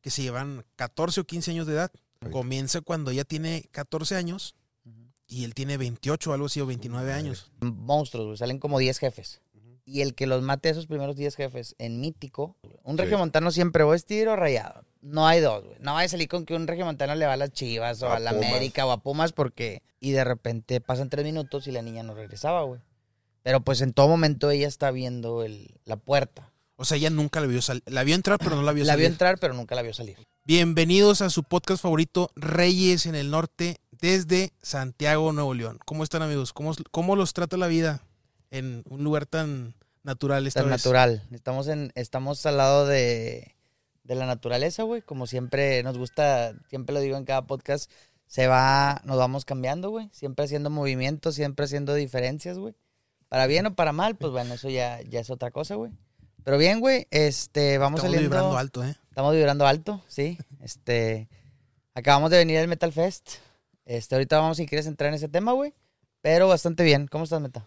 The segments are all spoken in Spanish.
que se llevan 14 o 15 años de edad. Comienza cuando ella tiene 14 años y él tiene 28 o algo así o 29 años. Monstruos, güey. Salen como 10 jefes. Y el que los mate a esos primeros 10 jefes en mítico, un Sí. regiomontano siempre o es tiro rayado. No hay dos, güey. No vaya a salir con que un regiomontano le va a las chivas o A a, la Pumas. América o a Pumas porque. Y de repente pasan tres minutos y la niña no regresaba, güey. Pero pues en todo momento ella está viendo el, la puerta. O sea, ella nunca la vio salir. La vio entrar, pero no la vio La salir. vio entrar, pero nunca la vio salir. Bienvenidos a su podcast favorito, Reyes en el Norte, desde Santiago, Nuevo León. ¿Cómo están, amigos? ¿Cómo, cómo los trata la vida en un lugar tan natural esta Tan vez? natural. Estamos, en, estamos al lado de, de la naturaleza, güey. Como siempre nos gusta, siempre lo digo en cada podcast, se va, nos vamos cambiando, güey. Siempre haciendo movimientos, siempre haciendo diferencias, güey. Para bien o para mal, pues bueno, eso ya, ya es otra cosa, güey. Pero bien, güey, este, vamos Estamos saliendo. vibrando alto, ¿eh? Estamos vibrando alto, sí. Este, acabamos de venir del Metal Fest. Este, ahorita vamos si quieres entrar en ese tema, güey. Pero bastante bien. ¿Cómo estás, Meta?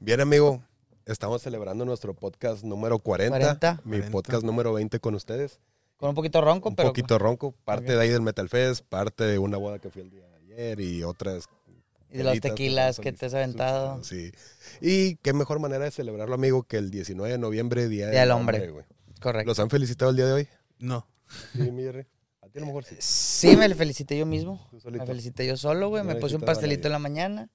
Bien, amigo. Estamos celebrando nuestro podcast número 40. 40. Mi 40. podcast número 20 con ustedes. Con un poquito ronco, Un pero. poquito ronco. Parte de ahí del Metal Fest, parte de una boda que fui el día de ayer y otras. Y de los cositas tequilas que te has aventado. Sí. Y qué mejor manera de celebrarlo, amigo, que el 19 de noviembre, Día, Día del Hombre. güey. Correcto. ¿Los han felicitado el día de hoy? No. Sí, mi Jerry. A ti a lo mejor sí. Sí, me felicité yo mismo. Me felicité yo solo, güey. No Me puse un pastelito en la mañana.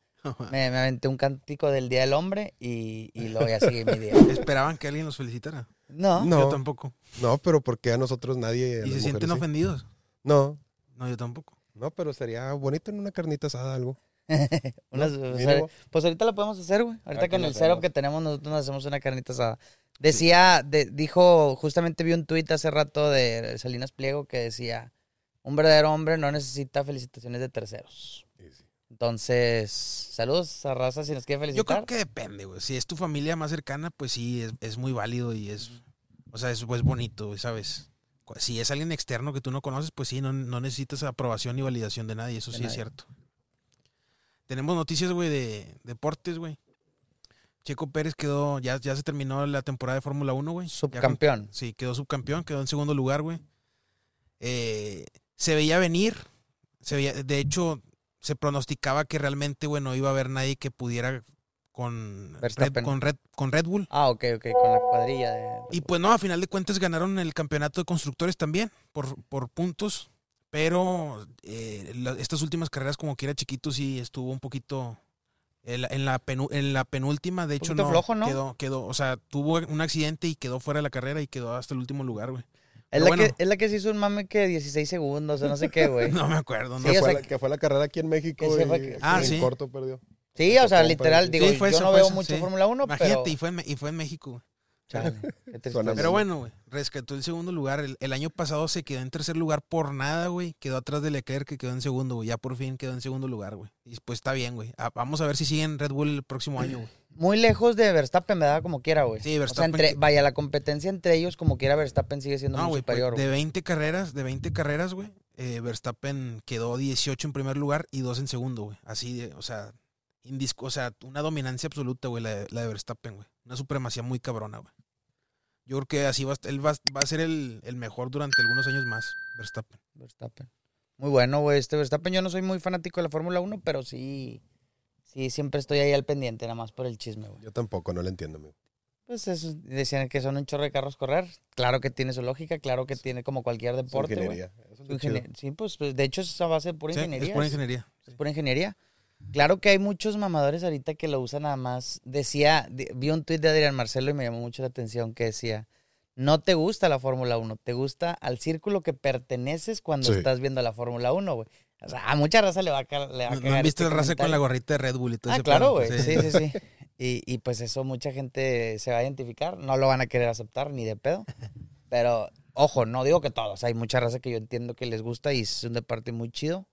Me, me aventé un cántico del Día del Hombre y, y luego ya seguí mi día. Esperaban que alguien los felicitara. No, No. Yo tampoco. No, pero ¿por qué a nosotros nadie? a ¿Y las se sienten sí? ofendidos? No, No, yo tampoco. no, pero sería bonito en una carnita asada algo. unas- No, o sea, mínimo. pues ahorita la podemos hacer, güey. Ahorita Aquí con el setup que tenemos, nosotros nos hacemos una carnita asada. Decía, de- dijo, justamente vi un tuit hace rato de Salinas Pliego que decía, un verdadero hombre no necesita felicitaciones de terceros. Sí, sí. Entonces, saludos a Raza si nos quiere Yo felicitar. creo que depende, güey. Si es tu familia más cercana, pues sí, es, es muy válido y es, o sea, es pues, bonito, ¿sabes? Si es alguien externo que tú no conoces, pues sí, no, no necesitas aprobación ni validación de nadie, eso De sí es cierto. Tenemos noticias, güey, de deportes, güey. Checo Pérez quedó, ya, ya se terminó la temporada de Fórmula 1, güey. Ya Subcampeón. Sí, quedó subcampeón, quedó en segundo lugar, güey. Eh, se veía venir. Se veía, de hecho, se pronosticaba que realmente, bueno, iba a haber nadie que pudiera con Red, con Red, con Red Bull. Ah, ok, ok, con la cuadrilla de... Y pues no, a final de cuentas ganaron el campeonato de constructores también, por, por puntos. Pero eh, la- estas últimas carreras, como que era chiquito, sí estuvo un poquito. En la, en la, penu- en la penúltima, de hecho, no, flojo, ¿no? Quedó, quedó, o sea, tuvo un accidente y quedó fuera de la carrera y quedó hasta el último lugar, güey. Es la, bueno. que, es la que se hizo un mame que 16 segundos, o no sé qué, güey. No me acuerdo, no Sí, que, o fue sea, la, que fue la carrera aquí en México y que- Ah, en sí. corto perdió. Sí, o sea, literal, digo, Sí, fue yo esa, no fue veo mucho sí. Fórmula 1, Imagínate, pero... y, fue en, y fue en México, güey. Chale, Pero bueno, güey, rescató el segundo lugar. El, el año pasado se quedó en tercer lugar por nada, güey. Quedó atrás de Leclerc, que quedó en segundo, güey. Ya por fin quedó en segundo lugar, güey. Y pues está bien, güey. Ah, vamos a ver si siguen Red Bull el próximo año, güey. Muy lejos de Verstappen, me da como quiera, güey. Sí, O sea, Verstappen entre, vaya, la competencia entre ellos, como quiera, Verstappen sigue siendo No, muy güey, pues, superior, de güey. 20 carreras, de 20 carreras, güey. eh, Verstappen quedó 18 en primer lugar y 2 en segundo, güey. Así de, o sea, indisco, o sea, una dominancia absoluta, güey, la, de- la de Verstappen, güey. Una supremacía muy cabrona, güey. Yo creo que así va, él va, a- va a ser el, el mejor durante algunos años más, Verstappen. Verstappen. Muy bueno, güey. Este Verstappen, yo no soy muy fanático de la Fórmula 1, pero sí, sí, siempre estoy ahí al pendiente, nada más por el chisme, güey. Yo tampoco, no lo entiendo, amigo. Pues eso, decían que son un chorro de carros correr. Claro que tiene su lógica, claro que tiene como cualquier deporte, güey. ingeniería. Eso es Su lo chido. ingenie- Sí, pues, pues, de hecho es a base de pura Sí, ingeniería. es pura es- ingeniería. es pura ingeniería. Claro que hay muchos mamadores ahorita que lo usan nada más. Decía, vi un tuit de Adrián Marcelo y me llamó mucho la atención que decía, no te gusta la Fórmula 1, te gusta al círculo que perteneces cuando Sí. estás viendo la Fórmula 1, güey. O sea, a mucha raza le va a, le va a ¿No, cagar. no han visto este el raza con la gorrita de Red Bull y todo Ah, ese claro, güey. Sí, sí, sí. Y, y pues eso mucha gente se va a identificar. No lo van a querer aceptar ni de pedo. Pero, ojo, no digo que todos. Hay mucha raza que yo entiendo que les gusta y es un deporte muy chido.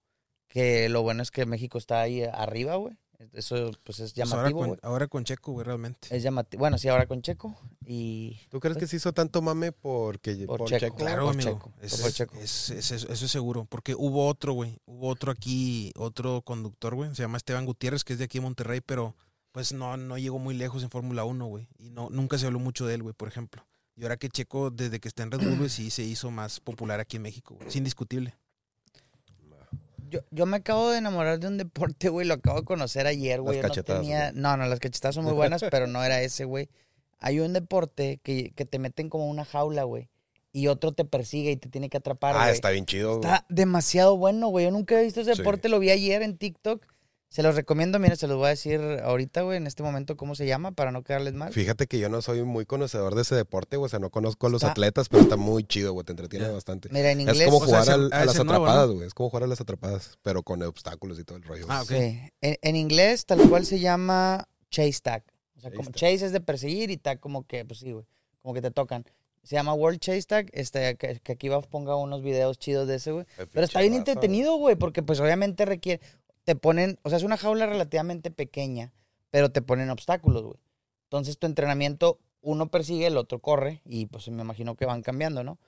Que lo bueno es que México está ahí arriba, güey. Eso pues es Pues ahora, llamativo, con, güey. ahora con Checo, güey, realmente. Es llamativo. Bueno, sí, ahora con Checo. Y ¿Tú crees que se hizo tanto mame porque Por por, Checo. Checo? Claro, por amigo. Checo, Es- por Checo. es- es- eso, eso es seguro. Porque hubo otro, güey. Hubo otro aquí, otro conductor, güey. Se llama Esteban Gutiérrez, que es de aquí de Monterrey, pero pues no, no llegó muy lejos en Fórmula 1, güey. Y no, nunca se habló mucho de él, güey, por ejemplo. Y ahora que Checo, desde que está en Red Bull, sí se hizo más popular aquí en México, güey. Es indiscutible. Yo, yo me acabo de enamorar de un deporte, güey. Lo acabo de conocer ayer, güey. Las Yo no cachetadas, tenía- No, no, las cachetadas son muy buenas, pero no era ese, güey. Hay un deporte que, que te meten como una jaula, güey. Y otro te persigue y te tiene que atrapar, Ah, está bien chido, güey. Está demasiado bueno, güey. Yo nunca he visto ese Sí. deporte, lo vi ayer en TikTok. Se los recomiendo, miren, se los voy a decir ahorita, güey, en este momento cómo se llama para no quedarles mal. Fíjate que yo no soy muy conocedor de ese deporte, güey. O sea, no conozco a los Está- atletas, pero está muy chido, güey. Te entretiene bastante. Mira, en inglés. Es como o sea, jugar al- a las atrapadas, güey. Es como jugar a las atrapadas, pero con obstáculos y todo el rollo. Ah, ok. Sí. En, en inglés, tal cual se llama chase tag. O sea, Chase como tag. chase es de perseguir y tag como que, pues sí, güey. Como que te tocan. Se llama World Chase Tag. Este, que, que aquí va a ponga unos videos chidos de ese, güey. Pero está bien entretenido, güey, porque pues obviamente requiere. Te ponen, o sea, es una jaula relativamente pequeña, pero te ponen obstáculos, güey. Entonces tu entrenamiento, uno persigue, el otro corre, y pues me imagino que van cambiando, ¿no?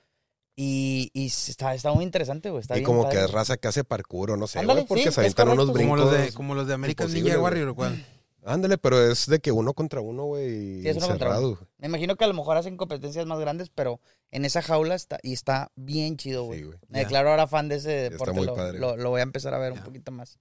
Y, y está, está muy interesante, güey. Está Y bien como padre. que es raza que hace parkour o no sé, Ándale, güey, porque sí, se aventan unos correcto. Como brincos. los de, como los de American Ninja. Warrior, ¿o cuál? Ándale, pero es de que uno contra uno, güey, Sí, es uno contra encerrado. Me imagino que a lo mejor hacen competencias más grandes, pero en esa jaula está, y está bien chido, güey. Sí, güey. Me Ya. declaro ahora fan de ese está deporte. muy lo, padre. lo- lo voy a empezar a ver un poquito más.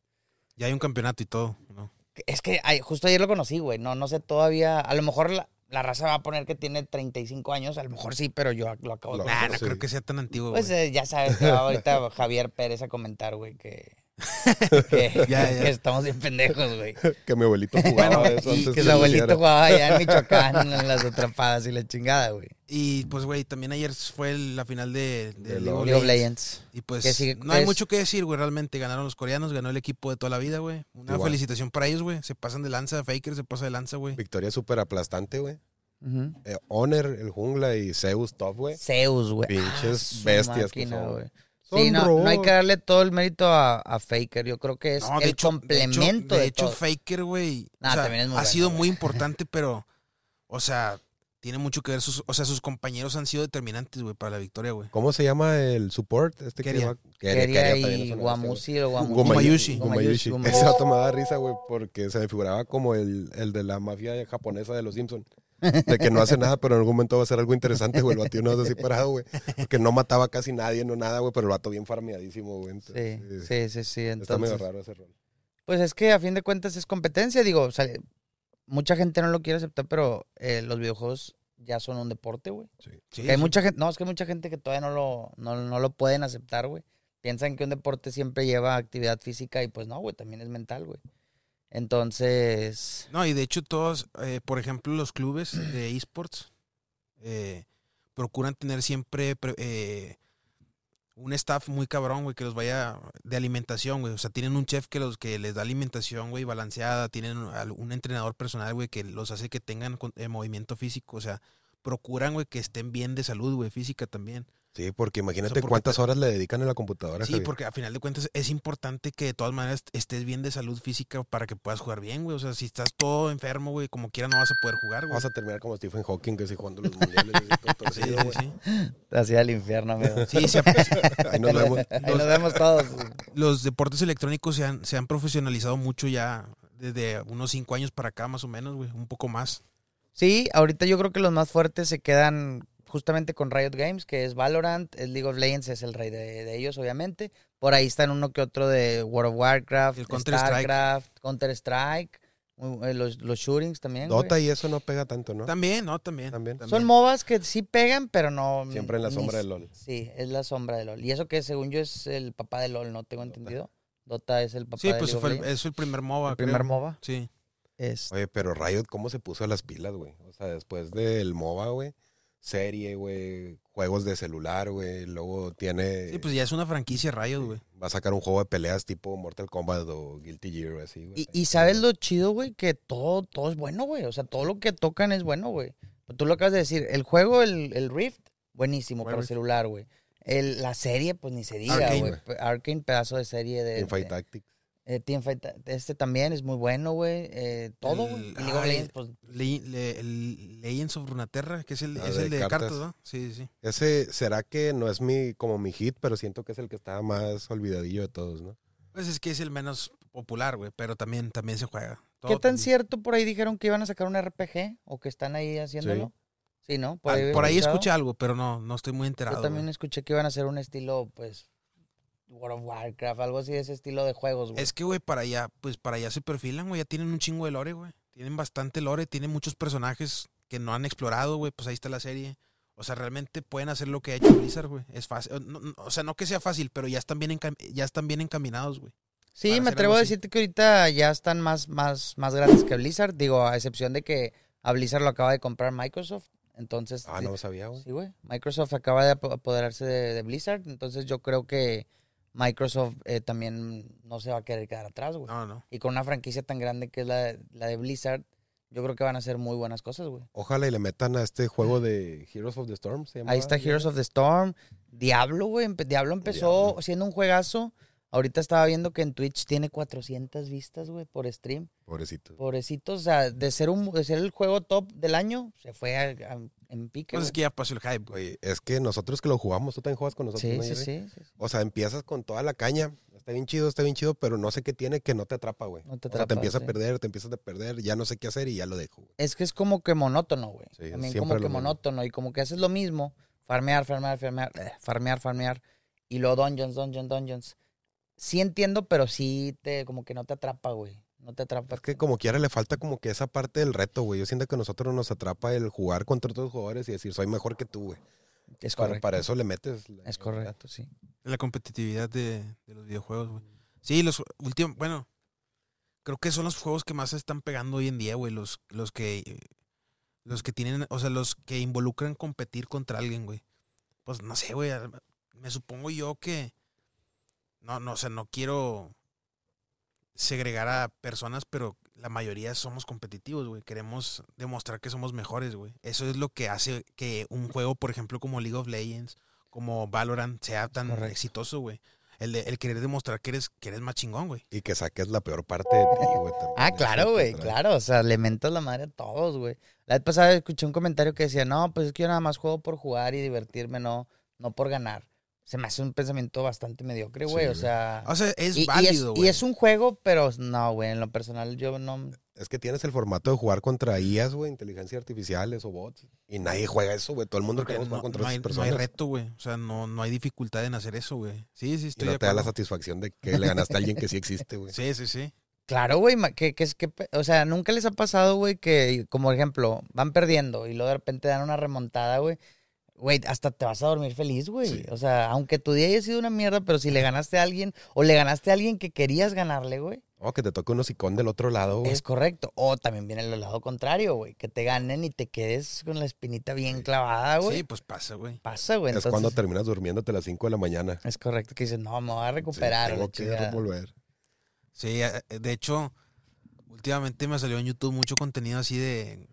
Ya hay un campeonato y todo, ¿no? Es que ay, justo ayer lo conocí, güey. No, no sé todavía. A lo mejor la, la raza va a poner que tiene 35 años. A lo mejor sí, pero yo lo acabo de. Nah, no sí. creo que sea tan antiguo, Pues güey. eh, ya sabes que va ahorita Javier Pérez a comentar, güey, que, que, Ya, ya. que estamos bien pendejos, güey. Que mi abuelito jugaba Bueno, eso y antes Que que su abuelito hiciera. jugaba allá en Michoacán en las atrapadas y la chingada, güey. Y pues, güey, también ayer fue la final de, de De League of LOL. League of Legends. Y pues Que sigue- no hay es- mucho que decir, güey. Realmente ganaron los coreanos, ganó el equipo de toda la vida, güey. Una Igual. felicitación para ellos, güey. Se pasan de lanza, Faker se pasa de lanza, güey. Victoria súper aplastante, güey. Eh, Honor, el jungla y Zeus top, güey. Zeus, güey. Pinches su bestias que máquina, son. güey. Son Sí, no, no hay que darle todo el mérito a, a Faker. Yo creo que es No, el hecho- complemento de de, hecho, de hecho. Faker, güey. Nah, o sea, ha bueno, sido muy importante, pero, o sea, tiene mucho que ver. Sus, o sea, sus compañeros han sido determinantes, güey, para la victoria, güey. ¿Cómo se llama el support? Este que Keria. va- Keria Keria también es y Guamusi o. Gumayushi. Ese vato me daba risa, güey, porque se me figuraba como el, el de la mafia japonesa de los Simpsons. De que no hace nada, pero en algún momento va a ser algo interesante, güey. El vato no así parado, güey. Porque no mataba casi nadie, no nada, güey, pero el vato bien farmeadísimo, güey. Sí, Entonces, sí, sí, sí. Está medio Entonces, raro ese rol. pues es que a fin de cuentas es competencia. Digo, o sea, mucha gente no lo quiere aceptar, pero eh, los videojuegos ya son un deporte, güey. Sí, Que hay sí. mucha gente, no, es que hay mucha gente que todavía no lo, no, no lo pueden aceptar, güey. Piensan que un deporte siempre lleva actividad física y pues no, güey, también es mental, güey. Entonces, No, y de hecho todos, eh, por ejemplo, los clubes de esports eh, procuran tener siempre pre- eh, un staff muy cabrón, güey, que los vaya de alimentación, güey. O sea, tienen un chef que los que les da alimentación, güey, balanceada, tienen un entrenador personal, güey, que los hace que tengan eh, movimiento físico, o sea, procuran, güey, que estén bien de salud, güey, física también. Sí, porque imagínate porque cuántas te- horas le dedican en la computadora. Sí, Javier. porque a final de cuentas es importante que de todas maneras estés bien de salud física para que puedas jugar bien, güey. O sea, si estás todo enfermo, güey, como quiera no vas a poder jugar, güey. Vas a terminar como Stephen Hawking, que si jugando los mundiales y todo Sí, torcido, sí, güey. sí. hacia el infierno, amigo. Sí, se- Ahí nos vemos. Ahí nos vemos todos. los deportes electrónicos se han, se han profesionalizado mucho ya desde unos cinco años para acá, más o menos, güey, un poco más. Sí, ahorita yo creo que los más fuertes se quedan justamente con Riot Games, que es Valorant, el League of Legends es el rey de, de ellos, obviamente. Por ahí están uno que otro de World of Warcraft, El Counter-Strike. StarCraft, Counter-Strike, muy- eh, los, los shootings también. güey. Dota y eso no pega tanto, ¿no? También, ¿no? También. También. Son MOBAs que sí pegan, pero no... Siempre en la ni- sombra del LOL. Sí, es la sombra de LOL. Y eso que según yo es el papá de LOL, ¿no? Tengo Dota. entendido. Dota es el papá Sí, de pues League of fue el, es el primer MOBA. el primer creo. MOBA. Sí. Es, Oye, pero Riot, ¿cómo se puso a las pilas, güey? O sea, después del MOBA, güey, serie, güey, juegos de celular, güey, luego tiene... Sí, pues ya es una franquicia Riot, güey. Va a sacar un juego de peleas tipo Mortal Kombat o Guilty Gear, así, güey. Y, y sabes lo chido, güey, que todo, todo es bueno, güey. O sea, todo lo que tocan es bueno, güey. Tú lo acabas de decir. El juego, el, el Rift, buenísimo ¿Cuál para Rift? celular, güey. El- La serie, pues ni se diga, güey. Arcane, pedazo de serie de... Teamfight de- Tactics. Eh, Teamfight, este también es muy bueno, güey. Eh, todo, güey. League of ay, Legends, pues... Le- le- el Legends of Runeterra, que es el, Ah, es de el de cartas. cartas, ¿no? Sí, sí, sí. Ese será que no es mi como mi hit, pero siento que es el que está más olvidadillo de todos, ¿no? Pues es que es el menos popular, güey, pero también, también se juega. ¿Qué tan cierto por ahí dijeron que iban a sacar un RPG? ¿O que están ahí haciéndolo? Sí, ¿no? Ah, Por ahí, escuché algo, pero no, no estoy muy enterado. Yo también güey. escuché que iban a hacer un estilo, pues, World of Warcraft, algo así de ese estilo de juegos, güey. Es que, güey, para allá, pues para allá se perfilan, güey. Ya tienen un chingo de lore, güey. Tienen bastante lore, tienen muchos personajes que no han explorado, güey. Pues ahí está la serie. O sea, realmente pueden hacer lo que ha hecho Blizzard, güey. Es fácil. No- no- o sea, no que sea fácil, pero ya están bien, encam- ya están bien encaminados, güey. Sí, me atrevo a decirte que ahorita ya están más, más, más grandes que Blizzard. Digo, a excepción de que a Blizzard lo acaba de comprar Microsoft. Entonces, Ah, no sabía, güey. sí, güey. Microsoft acaba de apo- apoderarse de, de Blizzard. Entonces, yo creo que Microsoft eh, también no se va a querer quedar atrás, güey. No, no. Y con una franquicia tan grande que es la, de- la de Blizzard, yo creo que van a hacer muy buenas cosas, güey. Ojalá y le metan a este juego de Heroes of the Storm. ¿se Ahí está Heroes of the Storm. Diablo, güey. Diablo empezó Diablo. siendo un juegazo. Ahorita estaba viendo que en Twitch tiene 400 vistas, güey, por stream. Pobrecito. Pobrecito, o sea, de ser, un, de ser el juego top del año, se fue a- a- en pique. Pues es que ya pasó el hype, güey. Es que nosotros que lo jugamos, tú también juegas con nosotros. Sí, ¿no, sí, sí, sí, sí. O sea, empiezas con toda la caña. Está bien chido, está bien chido, pero no sé qué tiene que no te atrapa, güey. No te o sea, atrapa, te empieza sí. a perder, te empiezas a perder, ya no sé qué hacer y ya lo dejo. güey. Es que es como que monótono, güey. Sí, También siempre como lo que mismo. monótono y como que haces lo mismo. Farmear, farmear, farmear, eh, farmear, farmear. Y luego dungeons, dungeons, dungeons. Sí entiendo, pero sí te, como que no te atrapa, güey. No te atrapa. Es que como quiera le falta como que esa parte del reto, güey. Yo siento que a nosotros nos atrapa el jugar contra otros jugadores y decir, soy mejor que tú, güey. es Para, correcto. para eso le metes. la- Es correcto, sí. La competitividad de, de los videojuegos, güey. Sí, los últimos, bueno, creo que son los juegos que más se están pegando hoy en día, güey. Los, los que, los que tienen, o sea, los que involucran competir contra alguien, güey. Pues no sé, güey. Me supongo yo que, no, no, o sea, no quiero segregar a personas, pero la mayoría somos competitivos, güey. Queremos demostrar que somos mejores, güey. Eso es lo que hace que un juego, por ejemplo, como League of Legends, como Valorant, sea tan Correcto. exitoso, güey. El, de- el querer demostrar que eres, que eres más chingón, güey. Y que saques la peor parte de ti, güey. también. Ah, claro, güey, claro. O sea, le mentas la madre a todos, güey. La vez pasada escuché un comentario que decía, no, pues es que yo nada más juego por jugar y divertirme, no, no por ganar. Se me hace un pensamiento bastante mediocre, güey. Sí, o güey. sea. O sea, es y, y válido, y güey. es un juego, pero no, güey. En lo personal, yo no. Es que tienes el formato de jugar contra IAs, güey, inteligencias artificiales o bots. Y nadie juega eso, güey. Todo el mundo queremos no, jugar contra no hay, esas no personas. hay reto, güey. O sea, no, no hay dificultad en hacer eso, güey. Sí, sí, y estoy no de te da la satisfacción de que le ganaste a alguien que sí existe, güey. Sí, sí, sí. Claro, güey, que, que es que, o sea, nunca les ha pasado, güey, que, como ejemplo, van perdiendo y luego de repente dan una remontada, güey. Güey, hasta te vas a dormir feliz, güey. Sí. O sea, aunque tu día haya sido una mierda, pero si le ganaste a alguien o le ganaste a alguien que querías ganarle, güey, O que te toque un hocicón del otro lado, güey. es correcto. O también viene el lado contrario, güey, que te ganen y te quedes con la espinita bien clavada, güey. Sí, pues pasa, güey. Pasa, güey. Es Entonces, cuando terminas durmiéndote a las 5 de la mañana. es correcto que dices, no, me voy a Sí, recuperar. tengo que chingada". volver. Sí, eh, de hecho, últimamente me salió en YouTube mucho contenido así de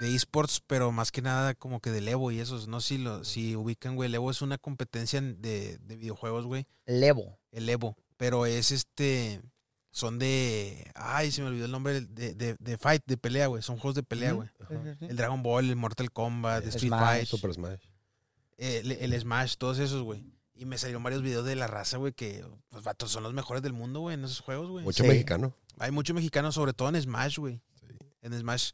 de esports, pero más que nada como que del Evo y esos. No sé si, lo, si ubican, güey. El Evo es una competencia de, de videojuegos, güey. Levo. El Evo. Pero es este. Son de. Ay, se me olvidó el nombre. De, de, de Fight, de pelea, güey. Son juegos de pelea, güey. El Dragon Ball, el Mortal Kombat, el Street Smash. Fight, Super Smash. el, el Smash, todos esos, güey. Y me salieron varios videos de la raza, güey, que, pues, vatos, son los mejores del mundo, güey, en esos juegos, güey. Mucho Sí. mexicano. Hay muchos mexicanos, sobre todo en Smash, güey. En Smash.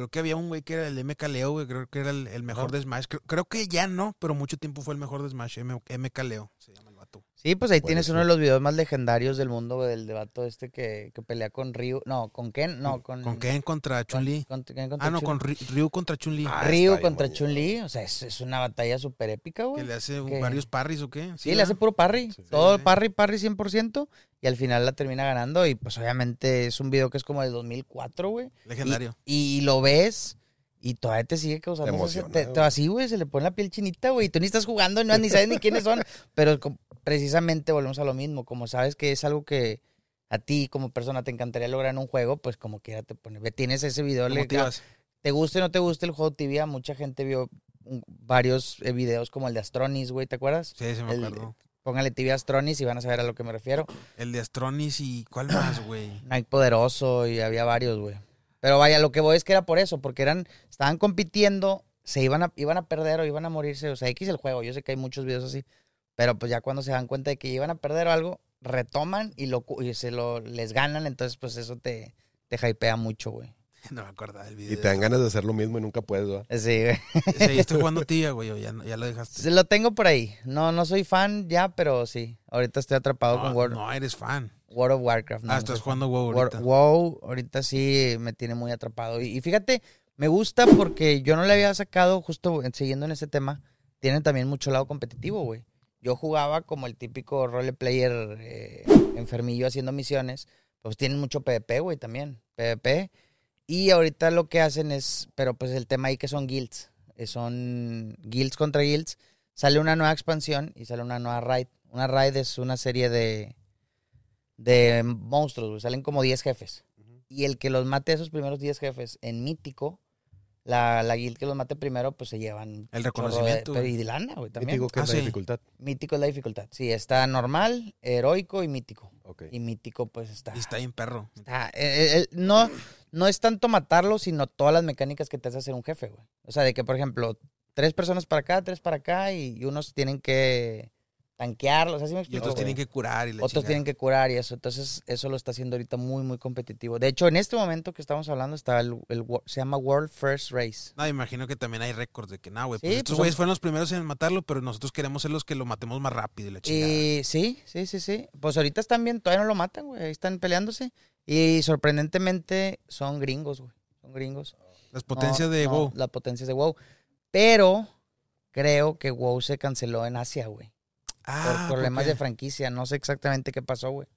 Creo que había un güey que era el MK Leo, güey. Creo que era el, el mejor de Smash. Creo, creo que ya no, pero mucho tiempo fue el mejor de Smash. M- MK Leo se llama el vato. Sí, pues ahí tienes ser. uno de los videos más legendarios del mundo, güey, del debato este que, que pelea con Ryu. No, ¿con Ken? No, con... ¿Con Ken contra con- Chun-Li? con- Ah, no, Chun- con Ry- Ryu contra Chun-Li. Ah, Ryu contra. Chun-Li. O sea, es, es una batalla súper épica, que güey. le hace que- varios parries o qué. Sí, le hace puro parry. Sí. Todo Sí. parry, parry 100%. Y al final la termina ganando. Y pues obviamente es un video que es como del 2004, güey. Legendario. Y, y lo ves y todavía te sigue causando... Te ese- te- así, güey, se le pone la piel chinita, güey. Y tú ni estás jugando, no, ni sabes ni quiénes son. Pero precisamente volvemos a lo mismo. Como sabes que es algo que a ti como persona te encantaría lograr en un juego, pues como quiera te pone... ve, Tienes ese video, Te le, te guste o no te guste el juego tibia, mucha gente vio varios eh, videos como el de Astronis, güey, ¿te acuerdas? Sí, se me el- acuerdo. Póngale tibia Astronis y van a saber a lo que me refiero. El de Astronis y... ¿Cuál más, güey? Nike Poderoso y había varios, güey. Pero vaya, lo que voy es que era por eso, porque eran, estaban compitiendo, se iban a, iban a perder o iban a morirse. O sea, X el juego, yo sé que hay muchos videos así. Pero pues ya cuando se dan cuenta de que iban a perder o algo, retoman y, lo, y se lo les ganan, entonces pues eso te, te hypea mucho, güey. No me acordaba del Y video. te dan ganas de hacer lo mismo y nunca puedes, ¿verdad? Sí, güey. Seguiste jugando tía, güey, ya, ya lo dejaste. Sí, Lo tengo por ahí. No, no soy fan ya, pero sí. Ahorita estoy atrapado No, con World, no eres fan. World of Warcraft. no, ah, no estás jugando WoW ahorita. WoW ahorita sí me tiene muy atrapado. Y, y fíjate, me gusta porque yo no le había sacado, justo en- siguiendo en ese tema, tiene también mucho lado competitivo, güey. Yo jugaba como el típico role player eh, enfermillo haciendo misiones. Pues tienen mucho PvP, güey, también. PvP. Y ahorita lo que hacen es, pero pues el tema ahí que son guilds. eh, Son guilds contra guilds. Sale una nueva expansión y sale una nueva raid. Una raid es una serie de, de monstruos, güey. Salen como 10 jefes. Y el que los mate a esos primeros 10 jefes en mítico, la, la guild que los mate primero, pues se llevan. El de- reconocimiento, pero y de lana, güey, también. digo que Ah, es la sí. dificultad. Mítico es la dificultad. Sí, está normal, heroico y mítico. Ok. Y mítico, pues está. Y está bien perro. está- eh, eh, eh, no, no es tanto matarlo, sino todas las mecánicas que te hace hacer un jefe, güey. O sea, de que, por ejemplo, tres personas para acá, tres para acá, y, y unos tienen que tanquearlos. Así me Y otros güey? tienen que curar y la Otros chingada. tienen que curar y eso. Entonces, eso lo está haciendo ahorita muy, muy competitivo. De hecho, en este momento que estamos hablando, está el, se llama World First Race. No, imagino que también hay récords de que, no, güey, Sí, pues estos pues güeyes fueron los primeros en matarlo, pero nosotros queremos ser los que lo matemos más rápido y la chingada. Y sí, sí, sí, sí. Pues ahorita están bien, todavía no lo matan, güey. Ahí están peleándose. Y sorprendentemente son gringos, güey. Son gringos. Las potencias No, de no, WoW. Las potencias de WoW. Pero creo que WoW se canceló en Asia, güey. Ah, por problemas de franquicia. No sé exactamente qué pasó, güey.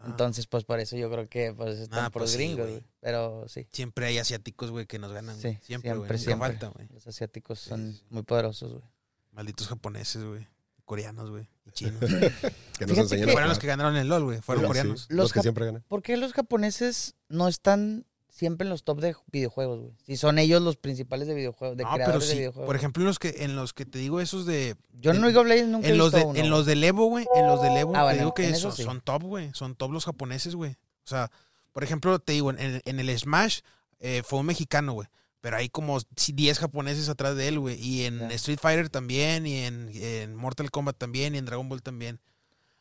Ah, Entonces, pues por eso yo creo que pues están Ah, por pues sí, gringos, güey. güey. Pero sí. Siempre hay asiáticos, güey, que nos ganan. güey. Sí, siempre, güey. siempre, Nunca siempre. falta, güey. Los asiáticos son sí, sí. muy poderosos, güey. Malditos japoneses, güey. Coreanos, güey. Y chinos. Que nos enseñen que- fueron los que ganaron el LOL, güey. Fueron Sí, coreanos. Los, Los que siempre ganan. ¿Por qué los japoneses no están siempre en los top de videojuegos, güey? Si son ellos los principales de videojuegos, de No, pero creadores de sí. videojuegos. Por ejemplo, en los que, en los que te digo esos de. yo en League of Legends nunca he En los, visto de, uno, en güey. los del Evo, güey. En los del Evo, Ah, te bueno, digo que son, sí. son top, güey. Son top los japoneses, güey. O sea, por ejemplo, te digo, en, en el Smash eh, fue un mexicano, güey. Pero hay como 10 japoneses atrás de él, güey. Y en. Street Fighter también, y en, en Mortal Kombat también, y en Dragon Ball también.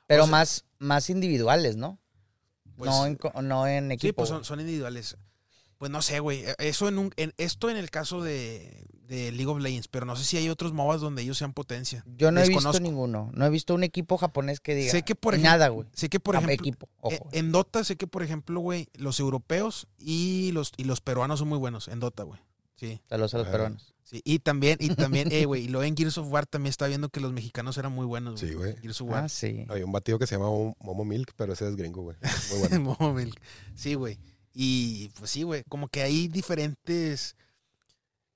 Pero o sea- más, más individuales, ¿no? Pues, no, en, no en equipo. Sí, pues son, son individuales. Pues no sé, güey. Eso en un, en, esto en el caso de, de League of Legends, pero no sé si hay otros MOBAs donde ellos sean potencia. Yo no he visto desconozco. ninguno. No he visto un equipo japonés que diga. Sé que, por ejemplo, Nada, güey. sé que por ejemplo, equipo, ojo. Eh, güey. En Dota sé que, por ejemplo, güey, los europeos y los, y los peruanos son muy buenos en Dota, güey. Sí, Saludos a los peruanos. sí. Y también, y también, eh, güey, y luego en Gears of War también está viendo que los mexicanos eran muy buenos, Sí, güey. Gears of War. Ah, sí. Hay un batido que se llama Mo- Momo Milk, pero ese es gringo, güey. Muy bueno. Móvil. Sí, güey. Y pues sí, güey, como que hay diferentes...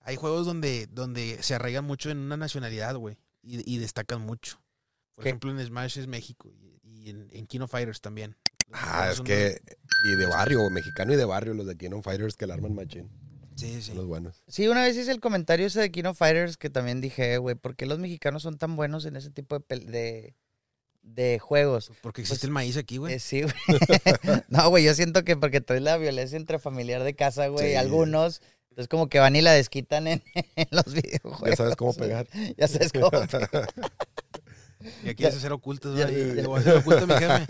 Hay juegos donde, donde se arraigan mucho en una nacionalidad, güey, y, y destacan mucho. Por ¿Qué? ejemplo, en Smash es México y, y en, en King of Fighters también. Los Ah, es que. Y de barrio, mexicano y de barrio, los de Kingdom Fighters que el arman machine. los- Sí, sí. Son los buenos. Sí, una vez hice el comentario ese de King of Fighters que también dije, güey, ¿por qué los mexicanos son tan buenos en ese tipo de, de, de juegos? Porque existe Pues, el maíz aquí, güey. Eh, sí, güey. no, güey, yo siento que porque trae la violencia intrafamiliar de casa, güey, Sí. algunos, entonces como que van y la desquitan en, en los videojuegos. Ya sabes cómo pegar. Ya sabes cómo pegar. Y aquí es hacer ocultos, ya- hacer oculto mi jefe.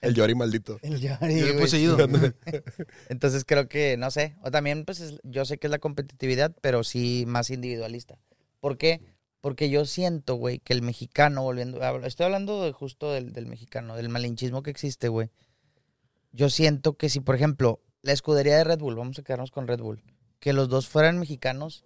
El Yori maldito. El Yo Yori, poseído. Entonces creo que, no sé, o también pues es- yo sé que es la competitividad, pero sí más individualista. ¿Por qué? Porque yo siento, güey, que el mexicano, volviendo, estoy hablando de justo del, del mexicano, del malinchismo que existe, güey. Yo siento que si, por ejemplo, la escudería de Red Bull, vamos a quedarnos con Red Bull, que los dos fueran mexicanos,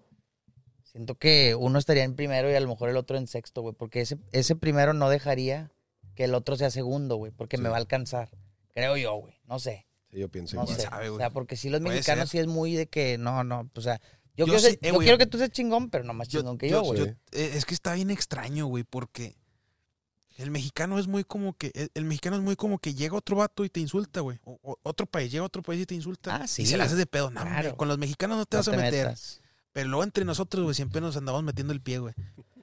siento que uno estaría en primero y a lo mejor el otro en sexto, güey, porque ese, ese primero no dejaría que el otro sea segundo, güey, porque Sí. me va a alcanzar. Creo yo, güey, no sé. Sí, yo pienso No igual. sé. sabe, o sea, porque si los Puede mexicanos ser. sí es muy de que no, no, o sea, yo, Yo quiero, sí, ser- eh, yo güey. quiero que tú seas chingón, pero no más chingón que yo- güey. eh, es que está bien extraño, güey, porque el mexicano es muy como que, el, el mexicano es muy como que llega otro vato y te insulta, güey. O, o- otro país, llega otro país y te insulta. Ah, sí. Y se la haces de pedo. No, Claro. con los mexicanos no te No vas a te meter. metas. Pero luego entre nosotros, güey, siempre nos andamos metiendo el pie, güey.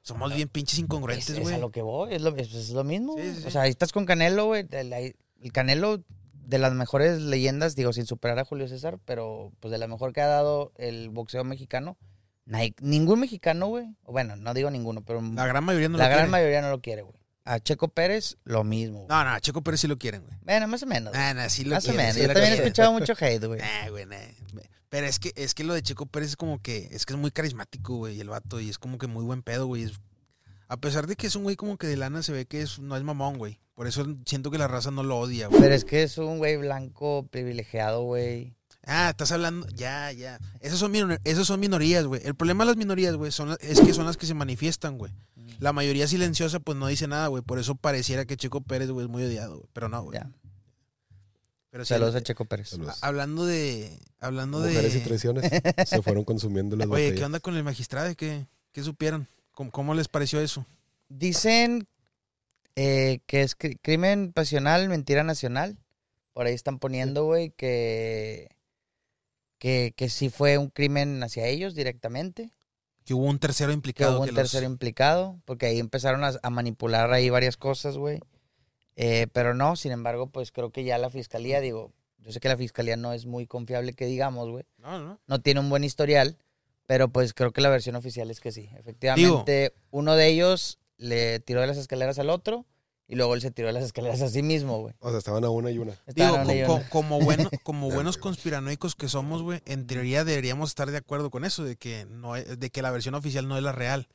Somos bien pinches Es, incongruentes, es güey. a lo que voy, es lo, es, es lo mismo. Sí, güey. sí, sí. O sea, ahí estás con Canelo, güey. El, el Canelo de las mejores leyendas, digo, sin superar a Julio César, pero pues de la mejor que ha dado el boxeo mexicano. Nadie- ningún mexicano, güey. Bueno, no digo ninguno, pero La gran mayoría no la lo gran quiere. mayoría no lo quiere, güey. a Checo Pérez, lo mismo. güey. No, no, a Checo Pérez sí lo quieren, güey. Bueno, más o menos. Ah, no, sí lo más o menos. sí Yo también he escuchado mucho hate, güey. Nah, güey, nah. Pero es que, es que lo de Checo Pérez es como que, es que es muy carismático, güey, el vato, y es como que muy buen pedo, güey. Es- a pesar de que es un güey como que de lana se ve que es, no es mamón, güey. Por eso siento que la raza no lo odia, güey. Pero es que es un güey blanco privilegiado, güey. Ah, estás hablando, ya, ya. Esas son, minor- esas son minorías, güey. El problema de las minorías, güey, son, es que son las que se manifiestan, güey. La mayoría silenciosa, pues no dice nada, güey. Por eso pareciera que Checo Pérez, güey, es muy odiado, güey. Pero no, güey. Ya. Pero sí, Saludos a Checo Pérez. Saludos. hablando de, hablando Mujeres y de... traiciones se fueron consumiendo las Oye, ¿qué onda con el magistrado? ¿Qué, qué supieron? ¿Cómo, cómo les pareció eso? Dicen eh, que es cri- crimen pasional, mentira nacional. Por ahí están poniendo, güey, que, que, que sí fue un crimen hacia ellos directamente. Que hubo un tercero Que implicado. hubo un que los- tercero implicado, porque ahí empezaron a, a manipular ahí varias cosas, güey. Eh, pero no, sin embargo, pues creo que ya la fiscalía, digo, yo sé que la fiscalía no es muy confiable que digamos, güey. No, no. No tiene un buen historial, pero pues creo que la versión oficial es que sí. Efectivamente, uno de ellos le tiró de las escaleras al otro y luego él se tiró de las escaleras a sí mismo, güey. O sea, estaban a una y una. Digo, co- como, bueno, como buenos conspiranoicos que somos, güey, en teoría deberíamos estar de acuerdo con eso, de que no es- de que la versión oficial no es la real.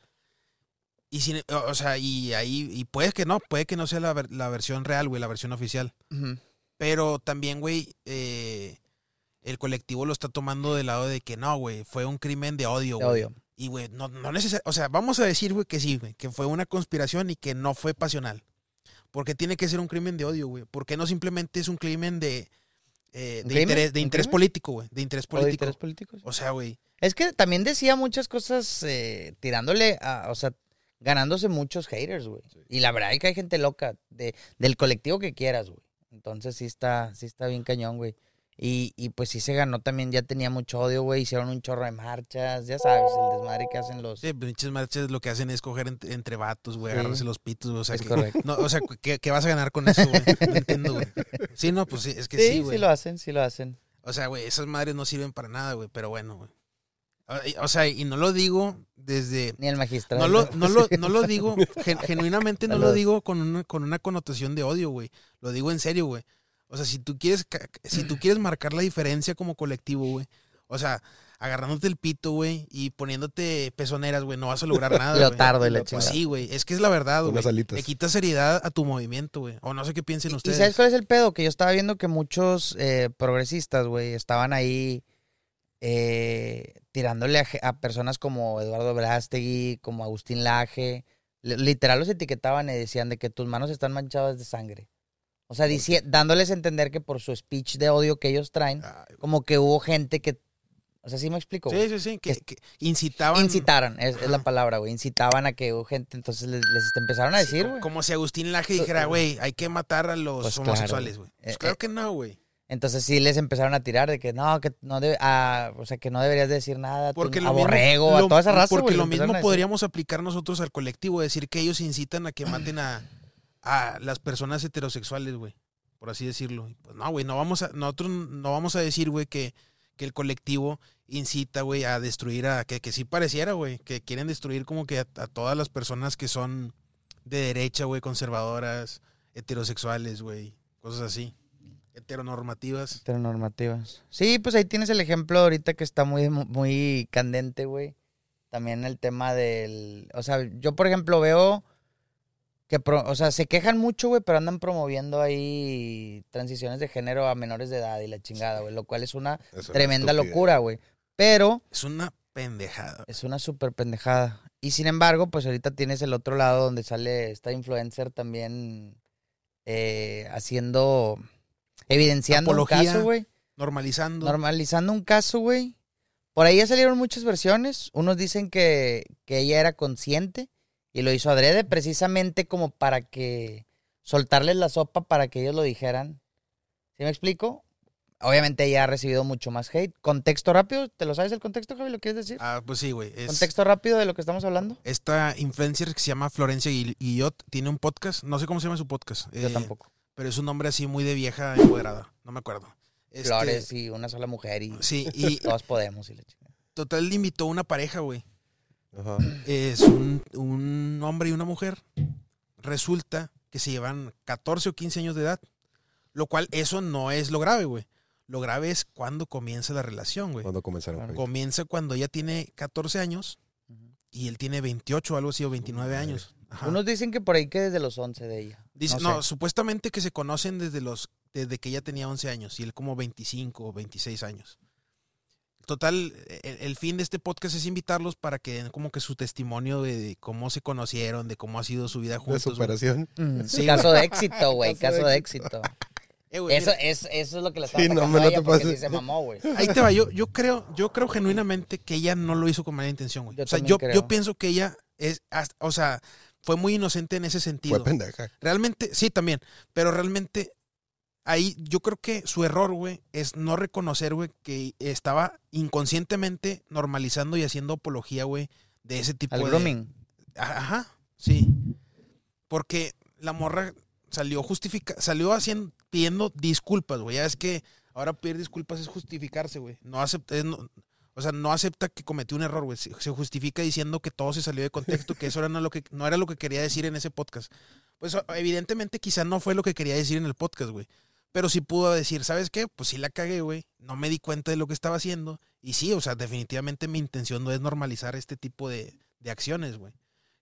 Y sin, o sea, y ahí, y puede que no, puede que no sea la, ver- la versión real, güey, la versión oficial. Pero también, güey, eh, el colectivo lo está tomando del lado de que no, güey, fue un crimen de odio, güey. odio. Y, güey, no, no necesariamente, o sea, vamos a decir, güey, que sí, güey, que fue una conspiración y que no fue pasional. Porque tiene que ser un crimen de odio, güey. Porque no simplemente es un crimen de, eh, ¿Un de crimen? interés, de ¿Un interés crimen? político, güey. De interés ¿O de político. interés políticos? O sea, güey. Es que también decía muchas cosas eh, tirándole a, o sea, ganándose muchos haters, güey. Y la verdad es que hay gente loca de, del colectivo que quieras, güey. Entonces sí está, sí está bien cañón, güey. Y, y pues sí se ganó también, ya tenía mucho odio, güey. Hicieron un chorro de marchas, ya sabes, el desmadre que hacen los... Sí, pinches marchas lo que hacen es coger entre, entre vatos, güey, Sí. agarrarse los pitos. O sea, es que, correcto. no, o sea ¿qué, qué vas a ganar con eso, güey? No entiendo, güey. Sí, no, pues sí, es que sí, Sí, güey. sí lo hacen, sí lo hacen. O sea, güey, esas madres no sirven para nada, güey, pero bueno, güey. O- y- O sea, y no lo digo desde... Ni el magistrado. No lo, no lo, no lo digo, gen- genuinamente no lo digo con una, con una connotación de odio, güey. Lo digo en serio, güey. O sea, si tú quieres, si tú quieres marcar la diferencia como colectivo, güey. O sea, agarrándote el pito, güey, y poniéndote pezoneras, güey, no vas a lograr nada, güey. Leotardo y la Pues Pues chingada. sí, güey. Es que es la verdad, güey. Le quita seriedad a tu movimiento, güey. O no sé qué piensen ¿Y- ¿Y ustedes. sabes cuál es el pedo? Que yo estaba viendo que muchos eh, progresistas, güey, estaban ahí eh, tirándole a, a personas como Eduardo Brastegui, como Agustín Laje. Li- Literal los etiquetaban y decían de que tus manos están manchadas de sangre. O sea, dici- dándoles a entender que por su speech de odio que ellos traen, Ay, como que hubo gente que... O sea, sí me explico. Sí, sí, sí. Que, incitaban. Incitaron, es, es la palabra, güey. Incitaban a que hubo gente, entonces les, les empezaron a decir, como, güey. como si Agustín Laje dijera, güey, hay que matar a los Pues claro, homosexuales, güey. Pues Eh, claro eh, que no, güey. Entonces sí les empezaron a tirar de que no, que no debe, a- o sea, que no deberías decir nada Porque a mismo- Borrego, lo- a toda esa raza. Porque lo mismo podríamos aplicar nosotros al colectivo, decir que ellos incitan a que maten a, a las personas heterosexuales, güey. Por así decirlo. Pues no, güey, no vamos a, nosotros no vamos a decir, güey, que, que el colectivo incita, güey, a destruir a, que, que sí pareciera, güey, que quieren destruir como que a, a todas las personas que son de derecha, güey, conservadoras, heterosexuales, güey, cosas así. Heteronormativas. Heteronormativas. Sí, pues ahí tienes el ejemplo ahorita que está muy, muy candente, güey. También el tema del... O sea, yo por ejemplo veo que, pro- o sea, se quejan mucho, güey, pero andan promoviendo ahí transiciones de género a menores de edad y la chingada, güey, lo cual es una Es tremenda locura, güey. Pero Es una pendejada. Es una súper pendejada. Y sin embargo, pues ahorita tienes el otro lado donde sale esta influencer también eh, haciendo, evidenciando Apología. un caso, güey. Normalizando. Normalizando un caso, güey. Por ahí ya salieron muchas versiones. Unos dicen que, que ella era consciente y lo hizo adrede precisamente como para que soltarles la sopa para que ellos lo dijeran. ¿Sí me explico? Obviamente ella ha recibido mucho más hate. Contexto rápido, ¿te lo sabes el contexto, Javi? ¿Lo quieres decir? Ah, pues sí, güey. es- Contexto rápido de lo que estamos hablando. Esta influencer que se llama Florencia Guil- Guillot tiene un podcast. No sé cómo se llama su podcast. Yo eh, tampoco. Pero es un nombre así muy de vieja empoderada. No me acuerdo. Este, Flores y una sola mujer y Sí, y todos podemos. Y la total le invitó una pareja, güey. Ajá. Es un, un hombre y una mujer. resulta que se llevan 14 o 15 años de edad. Lo cual, eso no es lo grave, güey. Lo grave es cuando comienza la relación, güey. Cuando comenzaron. Comienza cuando ella tiene 14 años y él tiene 28 o algo así, o 29 Madre. años. Ajá. Unos dicen que por ahí que desde los 11 de ella. Dice, no no, sé. supuestamente que se conocen desde los desde que ella tenía 11 años y él como 25 o 26 años. Total, el, el fin de este podcast es invitarlos para que den como que su testimonio de, de cómo se conocieron, de cómo ha sido su vida De juntos. güey. superación. Mm, Sí, caso de éxito, güey. Caso Caso de de éxito. Eh, Eso, es, eso es lo que le está Sí, no, a no ella te porque pases. sí se mamó, güey. ahí te va, yo, yo creo, yo creo genuinamente que ella no lo hizo con mala intención, güey. O sea, yo, creo. yo pienso que ella es, hasta- o sea, fue muy inocente en ese sentido. Fue pendeja. Realmente, sí, también. Pero realmente, ahí yo creo que su error, güey, es no reconocer, güey, que estaba inconscientemente normalizando y haciendo apología, güey, de ese tipo Al de. grooming. Ajá, sí. Porque la morra salió justifica, salió haciendo, pidiendo disculpas, güey. Ya es que ahora pedir disculpas es justificarse, güey. No acepta, es no- o sea, no acepta que cometió un error, güey. Se, justifica diciendo que todo se salió de contexto, que eso era no, lo que, no era lo que quería decir en ese podcast. Pues evidentemente quizá no fue lo que quería decir en el podcast, güey. Pero sí pudo decir, ¿sabes qué? Pues sí la cagué, güey. No me di cuenta de lo que estaba haciendo. Y sí, o sea, definitivamente mi intención no es normalizar este tipo de, de acciones, güey.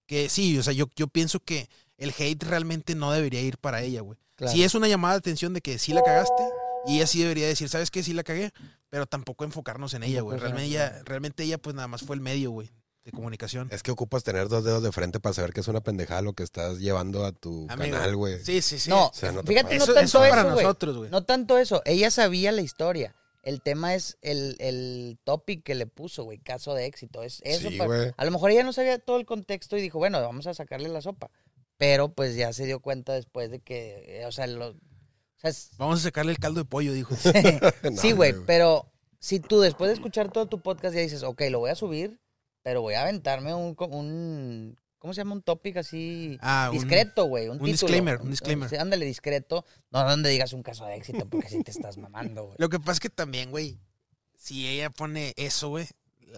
Que sí, o sea, yo, yo pienso que el hate realmente no debería ir para ella, güey. Claro. Sí es una llamada de atención de que sí la cagaste y ella sí debería decir, ¿sabes qué? Sí la cagué, pero tampoco enfocarnos en ella, güey. Realmente ella, realmente ella pues nada más fue el medio, güey, de comunicación. Es que ocupas tener dos dedos de frente para saber que es una pendejada lo que estás llevando a tu Amigo. canal, güey. Sí, sí, sí. No, O sea, no te fíjate, no eso, tanto eso eso, para nosotros, güey. No tanto eso. Ella sabía la historia. El tema es el, el topic que le puso, güey. Caso de éxito. Es eso. Sí, pa- güey. a lo mejor ella no sabía todo el contexto y dijo, bueno, vamos a sacarle la sopa. Pero pues ya se dio cuenta después de que, eh, o sea, lo, o sea, es- Vamos a sacarle el caldo de pollo, dijo. Sí, güey, güey. pero si tú después de escuchar todo tu podcast ya dices, ok, lo voy a subir, pero voy a aventarme un, un ¿cómo se llama? Un topic así Ah, discreto, güey. Un, disclaimer, un disclaimer. Ándale, discreto. No donde digas un caso de éxito, porque si te estás mamando, güey. Lo que pasa es que también, güey, si ella pone eso, güey,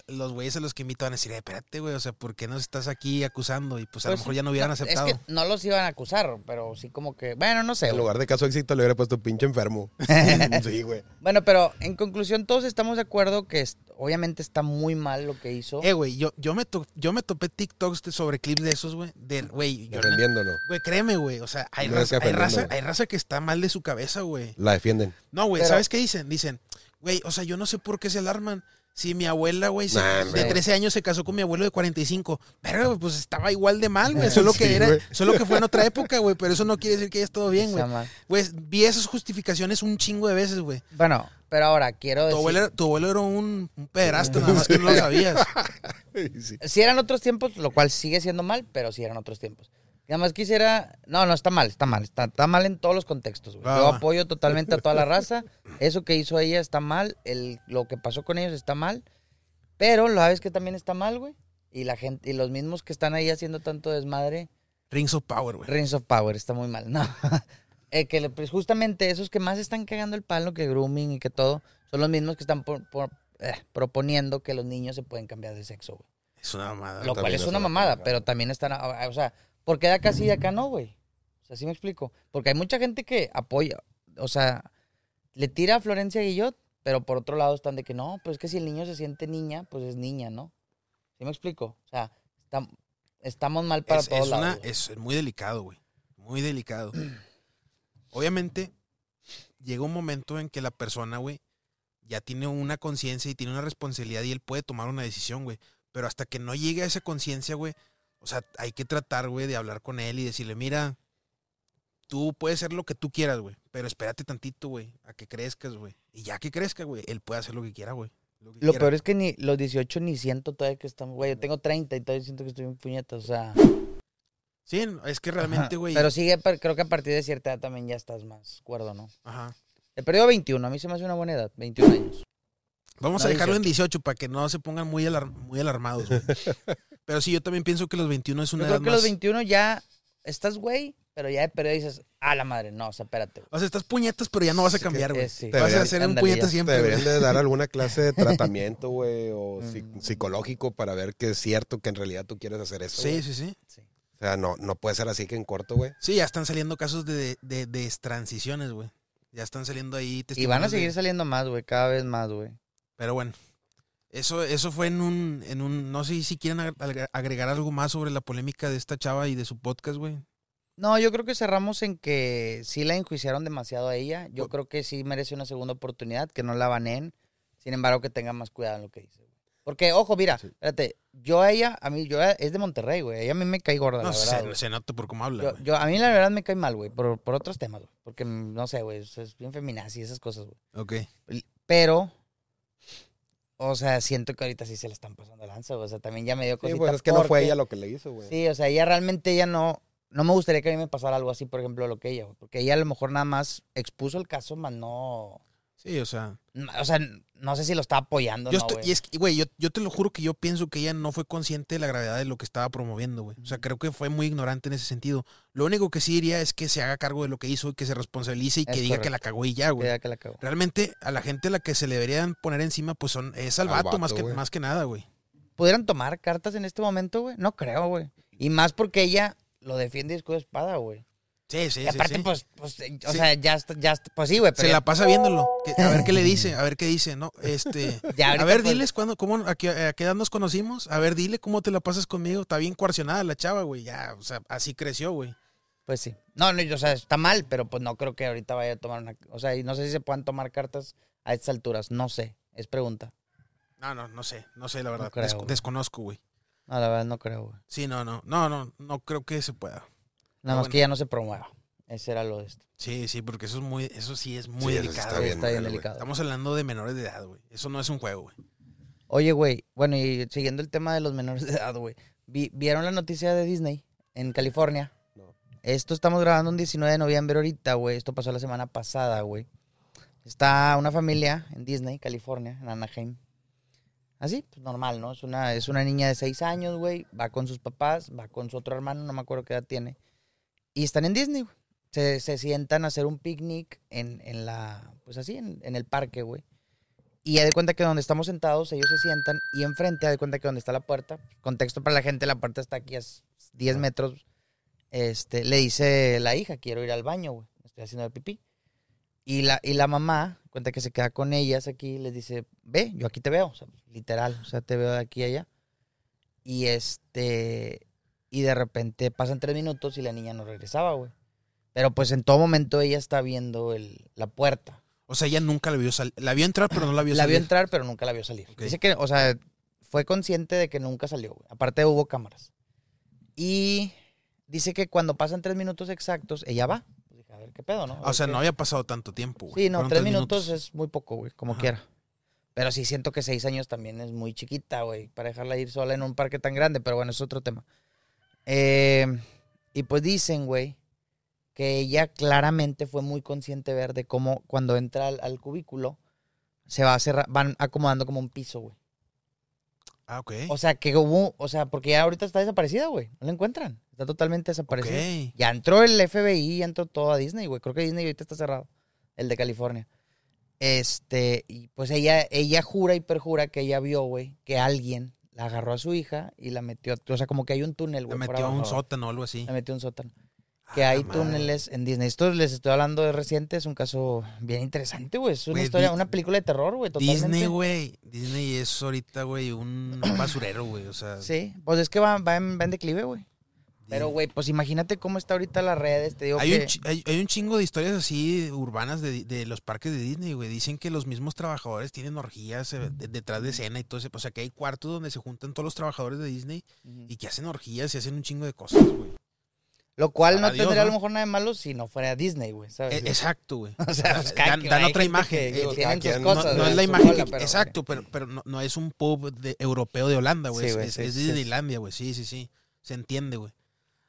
los güeyes a los que invito van a decir, "Eh, espérate, güey, o sea, ¿por qué nos estás aquí acusando? Y pues a lo Pues, mejor ya no hubieran no, aceptado. Es que no los iban a acusar, pero sí como que, bueno, no sé. En lugar de caso de éxito le hubiera puesto pinche enfermo. sí, güey. Bueno, pero en conclusión todos estamos de acuerdo que es- obviamente está muy mal lo que hizo. Eh, güey, yo, yo, me to- yo me topé TikToks de- sobre clips de esos, güey. De, güey, yo, Defendiéndolo. güey, créeme, güey. O sea, hay No raza, que hay, raza, hay raza que está mal de su cabeza, güey. La defienden. No, güey, Pero- ¿sabes qué dicen? Dicen, güey, o sea, yo no sé por qué se alarman. Si mi abuela, güey, Nah, de hombre. 13 años se casó con mi abuelo de 45. Pero, pues estaba igual de mal, güey. Solo que Sí, era, solo que fue en otra época, güey. Pero eso no quiere decir que haya estado bien, güey. Güey, vi esas justificaciones un chingo de veces, güey. Bueno, pero ahora quiero Tu decir... abuelo, era- tu abuelo era un, un pederasta, nada más que no lo sabías. Sí. Si eran otros tiempos, lo cual sigue siendo mal, pero si eran otros tiempos. Y además quisiera... No, no, está mal, está mal. Está, está mal en todos los contextos, güey. Yo va. apoyo totalmente a toda la raza. Eso que hizo ella está mal. El, lo que pasó con ellos está mal. Pero lo sabes que también está mal, güey. Y la gente, y los mismos que están ahí haciendo tanto desmadre, Rings of Power, güey. Rings of Power está muy mal. No. Eh, que pues justamente esos que más están cagando el palo, que grooming y que todo, son los mismos que están por- por- eh, proponiendo que los niños se pueden cambiar de sexo, güey. Es una mamada. Lo cual es una mamada, pero también están, a- a- o sea, ¿por qué de acá sí de acá no, güey? O sea, ¿sí me explico? Porque hay mucha gente que apoya, o sea, le tira a Florencia Guillot, pero por otro lado están de que no, pues es que si el niño se siente niña, pues es niña, ¿no? ¿Sí me explico? O sea, tam- estamos mal para es, todos es lados. una- es muy delicado, güey. Muy delicado. Obviamente, llega un momento en que la persona, güey, ya tiene una conciencia y tiene una responsabilidad y él puede tomar una decisión, güey. Pero hasta que no llegue a esa conciencia, güey, o sea, hay que tratar, güey, de hablar con él y decirle, mira, tú puedes hacer lo que tú quieras, güey, pero espérate tantito, güey, a que crezcas, güey. Y ya que crezca, güey, él puede hacer lo que quiera, güey. Lo, peor es que ni los 18 ni siento todavía que estamos, güey, yo tengo 30 y todavía siento que estoy en puñetas, o sea. Sí, es que realmente, güey. Pero sigue, pero creo que a partir de cierta edad también ya estás más cuerdo, ¿no? Ajá. El periodo 21, a mí se me hace una buena edad, 21 años. Vamos a dejarlo en 18 para que no se pongan muy, alar- muy alarmados, güey. Pero sí, yo también pienso que los 21 es una Yo edad creo que más... los 21 ya estás, güey, pero ya de periodo dices, ah, la madre, no, o sea, espérate. güey. O sea, estás puñetas, pero ya no vas a cambiar, que- güey. eh, sí. Vas a Deberían- hacer un puñeta siempre, Deberían güey. de dar alguna clase de tratamiento, güey, o Mm. psi- psicológico para ver que es cierto que en realidad tú quieres hacer eso. Sí, güey. sí, sí. Sí. O sea, no, no puede ser así que en corto, güey. Sí, ya están saliendo casos de, de, de transiciones, güey. Ya están saliendo ahí Y van a de- seguir saliendo más, güey, cada vez más, güey. Pero bueno, eso, eso fue en un, en un, no sé si quieren ag- ag- agregar algo más sobre la polémica de esta chava y de su podcast, güey. No, yo creo que cerramos en que sí la enjuiciaron demasiado a ella. Yo creo que sí merece una segunda oportunidad, que no la baneen. Sin embargo, que tenga más cuidado en lo que dice. Porque, ojo, mira, Sí. espérate, yo a ella, a mí, yo a- es de Monterrey, güey. Ella a mí me cae gorda, No la verdad. se, se nota por cómo habla, Yo, yo- a mí la verdad me cae mal, güey, por, por otros temas, güey. Porque, no sé, güey, es, es bien feminazi y esas cosas, güey. Ok. Pero, o sea, siento que ahorita sí se le están pasando lanza. O sea, también ya me dio Sí, cosita pues es que no fue ella lo que le hizo, güey. Sí, o sea, ella realmente ella no, no me gustaría que a mí me pasara algo así, por ejemplo, lo que ella, porque ella a lo mejor nada más expuso el caso, más no, Sí, o sea. O sea, no sé si lo está apoyando, Yo no, estoy, y es que, güey, yo, yo te lo juro que yo pienso que ella no fue consciente de la gravedad de lo que estaba promoviendo, güey. O sea, creo que fue muy ignorante en ese sentido. Lo único que sí diría es que se haga cargo de lo que hizo y que se responsabilice y que diga que la cagó y ya, Que güey. ya que la cagó. Realmente a la gente a la que se le deberían poner encima, pues son, es al Al vato, vato, más, que, más que nada, güey. ¿Pudieran tomar cartas en este momento, güey? No creo, güey. Y más porque ella lo defiende de escudo de espada, güey. Sí, sí, y aparte, sí. pues, pues, eh, o Sí. sea, ya ya pues sí, güey, se ya- la pasa viéndolo. A ver qué le dice, a ver qué dice, ¿no? Este. ya A ver, pues, diles cuándo, cómo, a qué, a qué edad nos conocimos. A ver, dile cómo te la pasas conmigo. Está bien coercionada la chava, güey. Ya, o sea, así creció, güey. Pues sí. No, no, o sea, está mal, pero pues no creo que ahorita vaya a tomar una, o sea, y no sé si se puedan tomar cartas a estas alturas, no sé, es pregunta. No, no, no sé, no sé, la verdad. creo, Des- güey. desconozco, güey. No, la verdad no creo, güey. Sí, no, no, no, no, no creo que se pueda. Nada más bueno. que ya no se promueva. Ese era lo de esto. Sí, sí, porque eso es muy, eso sí es muy Sí, eso sí delicado. está bien Está bien güey. delicado. Estamos hablando de menores de edad, güey. Eso no es un juego, güey. Oye, güey, bueno, y siguiendo el tema de los menores de edad, güey. vi- ¿Vieron la noticia de Disney en California? No. Esto estamos grabando un 19 de noviembre ahorita, güey. Esto pasó la semana pasada, güey. Está una familia en Disney, California, en Anaheim. Así, pues normal, ¿no? Es una, es una niña de 6 años, güey. Va con sus papás, va con su otro hermano, no me acuerdo qué edad tiene. Y están en Disney, güey. Se, se sientan a hacer un picnic en, en la, pues así, en, en el parque, güey. Y ya de cuenta que donde estamos sentados, ellos se sientan y enfrente, ya de cuenta que donde está la puerta, contexto para la gente, la puerta está aquí a 10 metros, este, le dice la hija, quiero ir al baño, güey, estoy haciendo el pipí. Y la, y la mamá, cuenta que se queda con ellas aquí, les dice, ve, yo aquí te veo, o sea, literal, o sea, te veo de aquí allá. Y este, y de repente pasan tres minutos y la niña no regresaba, güey. Pero pues en todo momento ella está viendo el, la puerta. O sea, ella nunca la vio salir. La vio entrar, pero no la vio La vio salir. entrar, pero nunca la vio salir. Ok. Dice que, o sea, fue consciente de que nunca salió. güey. Aparte hubo cámaras. Y dice que cuando pasan tres minutos exactos, ella va. Pues dije, a ver qué pedo, ¿no? O sea, qué- no había pasado tanto tiempo, güey. Sí, no, Fueron tres minutos, es muy poco, güey, como Ajá. quiera. Pero sí siento que seis años también es muy chiquita, güey, para dejarla ir sola en un parque tan grande, pero bueno, es otro tema. Eh, y pues dicen, güey, que ella claramente fue muy consciente ver de cómo cuando entra al, al cubículo se va a cerrar, van acomodando como un piso, güey. Ah, ok. O sea, que hubo, o sea, porque ya ahorita está desaparecida, güey, no la encuentran, está totalmente desaparecida. Ya entró el FBI, ya entró todo a Disney, güey. Creo que Disney ahorita está cerrado. El de California. Este, y pues ella, ella jura y perjura que ella vio, güey, que alguien la agarró a su hija y la metió, o sea, como que hay un túnel, La güey. por metió a un sótano o algo así. La metió a un sótano. Que Ah, hay madre. túneles en Disney. Esto les estoy hablando de reciente, es un caso bien interesante, güey. Es una historia, una película de terror, güey, totalmente. Disney, güey. Disney es ahorita, güey, un basurero, güey. O sea, Sí, pues es que va, va, en, va en declive, güey. Pero, güey, pues imagínate cómo está ahorita las redes, te digo Hay que... un, hay, hay un chingo de historias así urbanas de, de los parques de Disney, güey. Dicen que los mismos trabajadores tienen orgías eh, de- detrás de escena y todo eso. O sea, que hay cuartos donde se juntan todos los trabajadores de Disney y que hacen orgías y hacen un chingo de cosas, güey. Lo cual no Dios, tendría a lo mejor nada de malo si no fuera Disney, güey, ¿sabes? E- Exacto, güey. O sea, pues, dan, otra imagen. que- Eh, que sus no, es la imagen que- pero- exacto, pero, pero no, no es un pub de, europeo de Holanda, güey. Sí, es, sí, es. Disneylandia, güey. Sí, sí, sí. Se entiende, güey.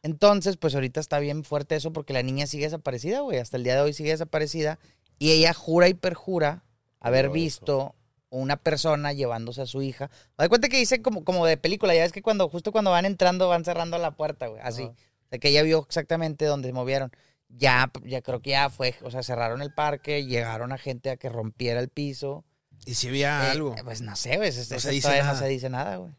Entonces, pues ahorita está bien fuerte eso porque la niña sigue desaparecida, güey. Hasta el día de hoy sigue desaparecida. Y ella jura y perjura haber eso. visto una persona llevándose a su hija. Da cuenta que dice como, como de película, ya ves que cuando, justo cuando van entrando, van cerrando la puerta, güey. Así. O sea, que ella vio exactamente dónde se movieron. Ya, ya creo que ya fue, o sea, cerraron el parque, llegaron a gente a que rompiera el piso. Y si había Eh, algo. Pues no sé, güey. No se dice todavía nada. no se dice nada, güey.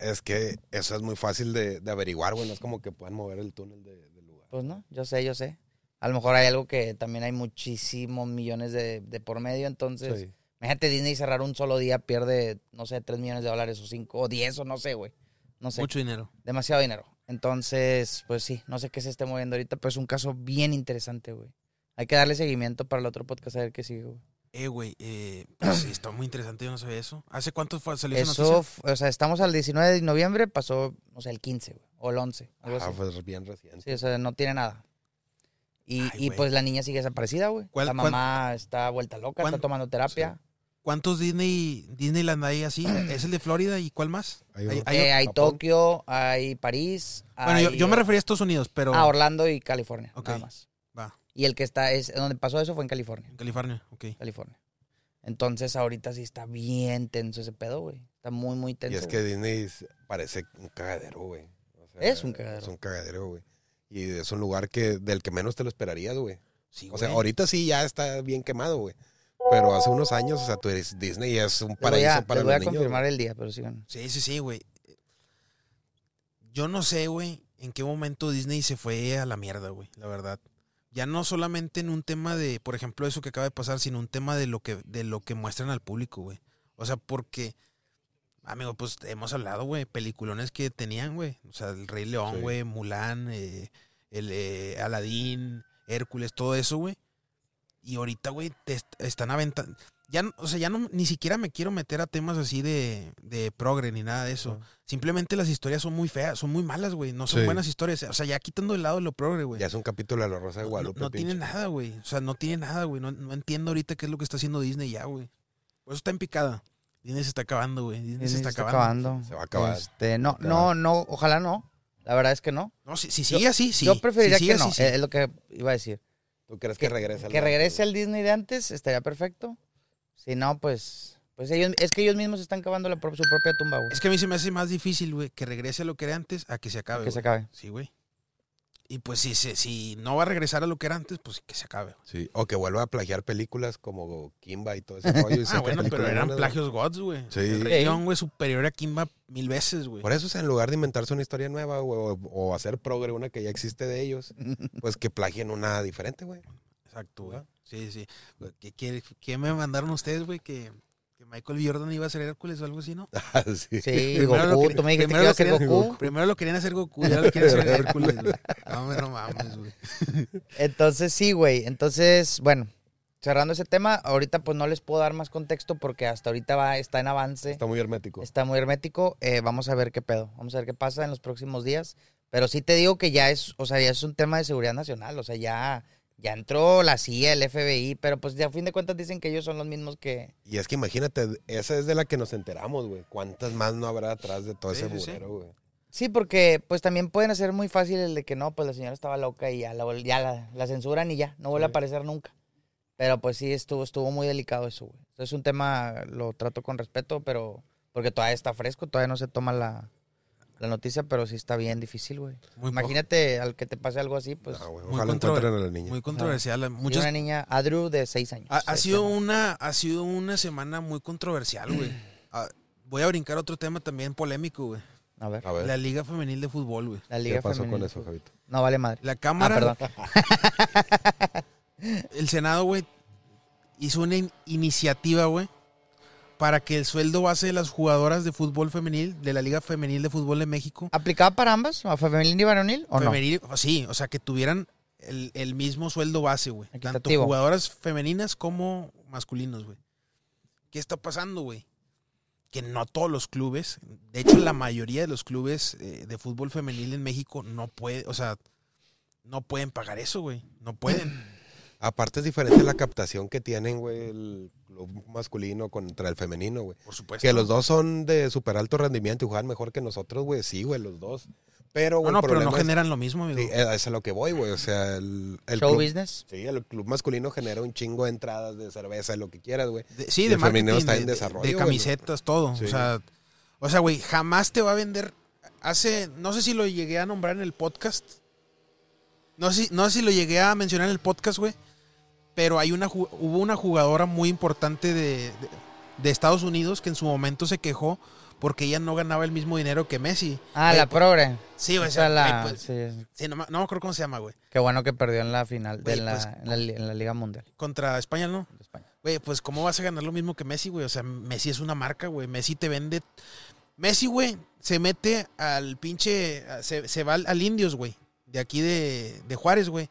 Es que eso es muy fácil de, de averiguar, güey. No es como que puedan mover el túnel de- del lugar. Pues no, yo sé, yo sé. A lo mejor hay algo que también hay muchísimos millones de, de por medio, entonces... Sí. Imagínate Disney cerrar un solo día, pierde, no sé, 3 millones de dólares o 5 o 10 o no sé, güey. No sé. Mucho dinero. Demasiado dinero. Entonces, pues sí, no sé qué se esté moviendo ahorita, pero es un caso bien interesante, güey. Hay que darle seguimiento para el otro podcast a ver qué sigue, güey. Eh, güey, eh, pues sí, está muy interesante, yo no sabía eso. ¿Hace cuánto fue, salió esa Eso, noticia? f- o sea, estamos al 19 de noviembre, pasó, o sea, el 15, güey, o el 11, algo Ah, así. pues bien reciente. Sí, o sea, no tiene nada. Y, Ay, y güey. pues la niña sigue desaparecida, güey. ¿Cuál- La cuán- mamá está vuelta loca, está tomando terapia. ¿Cuántos Disney, Disneyland hay así? ¿Es el de Florida y cuál más? Hay Hay- uno. hay- Eh, hay Japón. Tokio, hay París. bueno, yo, hay, yo me refería a Estados Unidos, pero a Orlando y California, Ok. nada más. Y el que está, es donde pasó eso fue en California. en California, ok. California. Entonces ahorita sí está bien tenso ese pedo, güey. Está muy, muy Y tenso. es que Disney parece un cagadero, güey. O sea, Es un cagadero. Es un cagadero, güey. Y es un lugar que del que menos te lo esperarías, güey. Sí, O sea, güey. ahorita sí ya está bien quemado, güey. Pero hace unos años, o sea, tú eres Disney y es un paraíso a, para voy a niños. confirmar güey. el día, pero sigan. Sí, sí, sí, güey. Yo no sé, güey, en qué momento Disney se fue a la mierda, güey, la verdad. Ya no solamente en un tema de, por ejemplo, eso que acaba de pasar, sino un tema de lo que, de lo que muestran al público, güey. O sea, porque, amigo, pues hemos hablado, güey, peliculones que tenían, güey. O sea, el Rey León, Sí. güey, Mulan, eh, el eh, Aladín, Hércules, todo eso, güey. Y ahorita, güey, te est- están aventando. Ya, no- o sea, ya no, ni siquiera me quiero meter a temas así de, de progre ni nada de eso. Simplemente las historias son muy feas, son muy malas, güey. No son Sí. buenas historias. O sea, ya quitando de lado lo progre, güey. Ya es un capítulo de la Rosa de No, Guadalupe. no tiene nada, güey. O sea, no tiene nada, güey. No, no entiendo ahorita qué es lo que está haciendo Disney ya, güey. Por eso está en picada. Disney se está acabando, güey. Disney, Disney se está acabando. Se va a acabar. Este, no, no, no, ojalá no. La verdad es que no. No, si, si sigue así, sí. Yo preferiría Si sigue que no. así, sí. eh, Es lo que iba a decir. ¿Tú crees que, regrese al Que regrese al Disney de antes estaría perfecto. Si no, pues, pues ellos, es que ellos mismos están cavando la, su propia tumba, güey. Es que a mí se me hace más difícil, güey, que regrese a lo que era antes a que se acabe. Que se acabe. Sí, güey. Y pues si, si, si no va a regresar a lo que era antes, pues que se acabe. güey. Sí, o que vuelva a plagiar películas como Kimba y todo ese rollo. Ah, bueno, pero eran buenas, plagios gods, güey. Sí. El León, güey, superior a Kimba mil veces, güey. Por eso, o sea, en lugar de inventarse una historia nueva, güey, o, o hacer progre, una que ya existe de ellos, pues que plagien una diferente, güey. Exacto, güey. Sí, sí. ¿Qué, qué, qué me mandaron ustedes, güey? Que, que Michael. Jordan iba a ser Hércules o algo así, ¿no? Ah, sí. Sí, Primero lo Goku. que- Tú me dijiste que iba a lo ser querían- Goku. Primero lo querían hacer Goku, ya lo quieren hacer Hércules, güey. No, no mames, güey. Entonces, sí, güey. Entonces, bueno, cerrando ese tema, ahorita pues no les puedo dar más contexto porque hasta ahorita va, está en avance. Está muy hermético. Está muy hermético. eh, vamos a ver qué pedo. Vamos a ver qué pasa en los próximos días. Pero sí te digo que ya es, o sea, ya es un tema de seguridad nacional. O sea, ya, ya entró la CIA, el FBI, pero pues ya a fin de cuentas dicen que ellos son los mismos que. Y es que imagínate, esa es de la que nos enteramos, güey. ¿Cuántas más no habrá atrás de todo Sí, ese burero, güey? Sí, porque pues también pueden hacer muy fácil el de que no, pues la señora estaba loca y ya la, vol- ya la, la censuran y ya, no vuelve a aparecer nunca. Pero pues sí, estuvo, estuvo muy delicado eso, güey. Es un tema, lo trato con respeto, pero porque todavía está fresco, todavía no se toma la, la noticia, pero sí está bien difícil, güey. Muy, Imagínate al que te pase algo así, pues. No, güey, muy ojalá encuentren a la niña. muy controversial. y Muchas, una niña, Adru, de seis años. ha, ha Seis sido años. una, ha sido una semana muy controversial, güey. Ah, voy a brincar otro tema también polémico, güey. A ver, A ver, La Liga Femenil de Fútbol, güey. la ¿qué Liga pasó Femenil. con eso, Javito? No vale madre. La Ah, Cámara, perdón. el Senado, güey, hizo una in- iniciativa, güey, para que el sueldo base de las jugadoras de fútbol femenil, de la Liga Femenil de Fútbol de México, ¿Aplicaba para ambas? ¿A femenil y varonil? ¿O no? femenil, sí, o sea, que tuvieran el, el mismo sueldo base, güey. Tanto jugadoras femeninas como masculinos, güey. ¿Qué está pasando, güey? Que no todos los clubes, de hecho la mayoría de los clubes eh, de fútbol femenil en México no puede, o sea, no pueden pagar eso, güey. No pueden. Aparte es diferente la captación que tienen, güey, el club masculino contra el femenino, güey. Por supuesto. Que los dos son de súper alto rendimiento y juegan mejor que nosotros, güey. Sí, güey, los dos. Pero, No, güey, no, el pero no es- generan lo mismo, amigo. Sí, eh, es a lo que voy, güey. O sea, el, el Show club, business. sí, el club masculino genera un chingo de entradas de cerveza, lo que quieras, güey. De- sí, Y de el femenino está en de- desarrollo, de camisetas, todo. Sí. O sea, o sea, güey, jamás te va a vender. Hace, no sé si lo llegué a nombrar en el podcast. No sé, si- no sé si lo llegué a mencionar en el podcast, güey. Pero hay una, hubo una jugadora muy importante de, de- de Estados Unidos que en su momento se quejó porque ella no ganaba el mismo dinero que Messi. Ah, la pues- progre. Sí, güey, O sea, la... güey, pues, sí. sí, no, me- no me acuerdo cómo se llama, güey. Qué bueno que perdió en la final de la, pues, en, la, li- en la Liga Mundial Contra España, ¿no? Güey, pues ¿cómo vas a ganar lo mismo que Messi, güey? O sea, Messi es una marca, güey. Messi te vende... Messi, güey, se mete al pinche... Se, se va al, al Indios, güey. De aquí de, de Juárez, güey.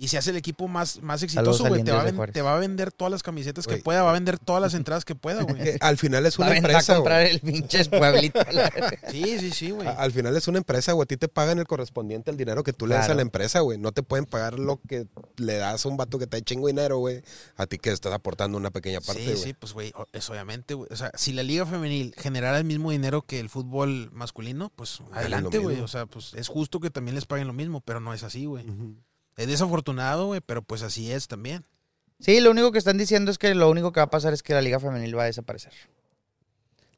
Y se hace el equipo más, más exitoso, güey. Te, va a te va vender todas las camisetas que pueda. Va a vender todas las entradas que pueda, güey. Al final es Va una a venir a empresa, comprar el pinche pueblito. Sí, sí, sí, güey. Al final es una empresa, güey. A ti te pagan el correspondiente al dinero que tú le das a la empresa, güey. No te pueden pagar lo que le das a un vato que te chingo dinero, güey. A ti que estás aportando una pequeña parte, sí, güey. sí, pues, güey, es obviamente, güey. O sea, si la liga femenil generara el mismo dinero que el fútbol masculino, pues adelante, güey. O sea, pues es justo que también les paguen lo mismo, pero no es así, güey. Ujú. Es desafortunado, güey, pero pues así es también. Sí, lo único que están diciendo es que lo único que va a pasar es que la Liga Femenil va a desaparecer.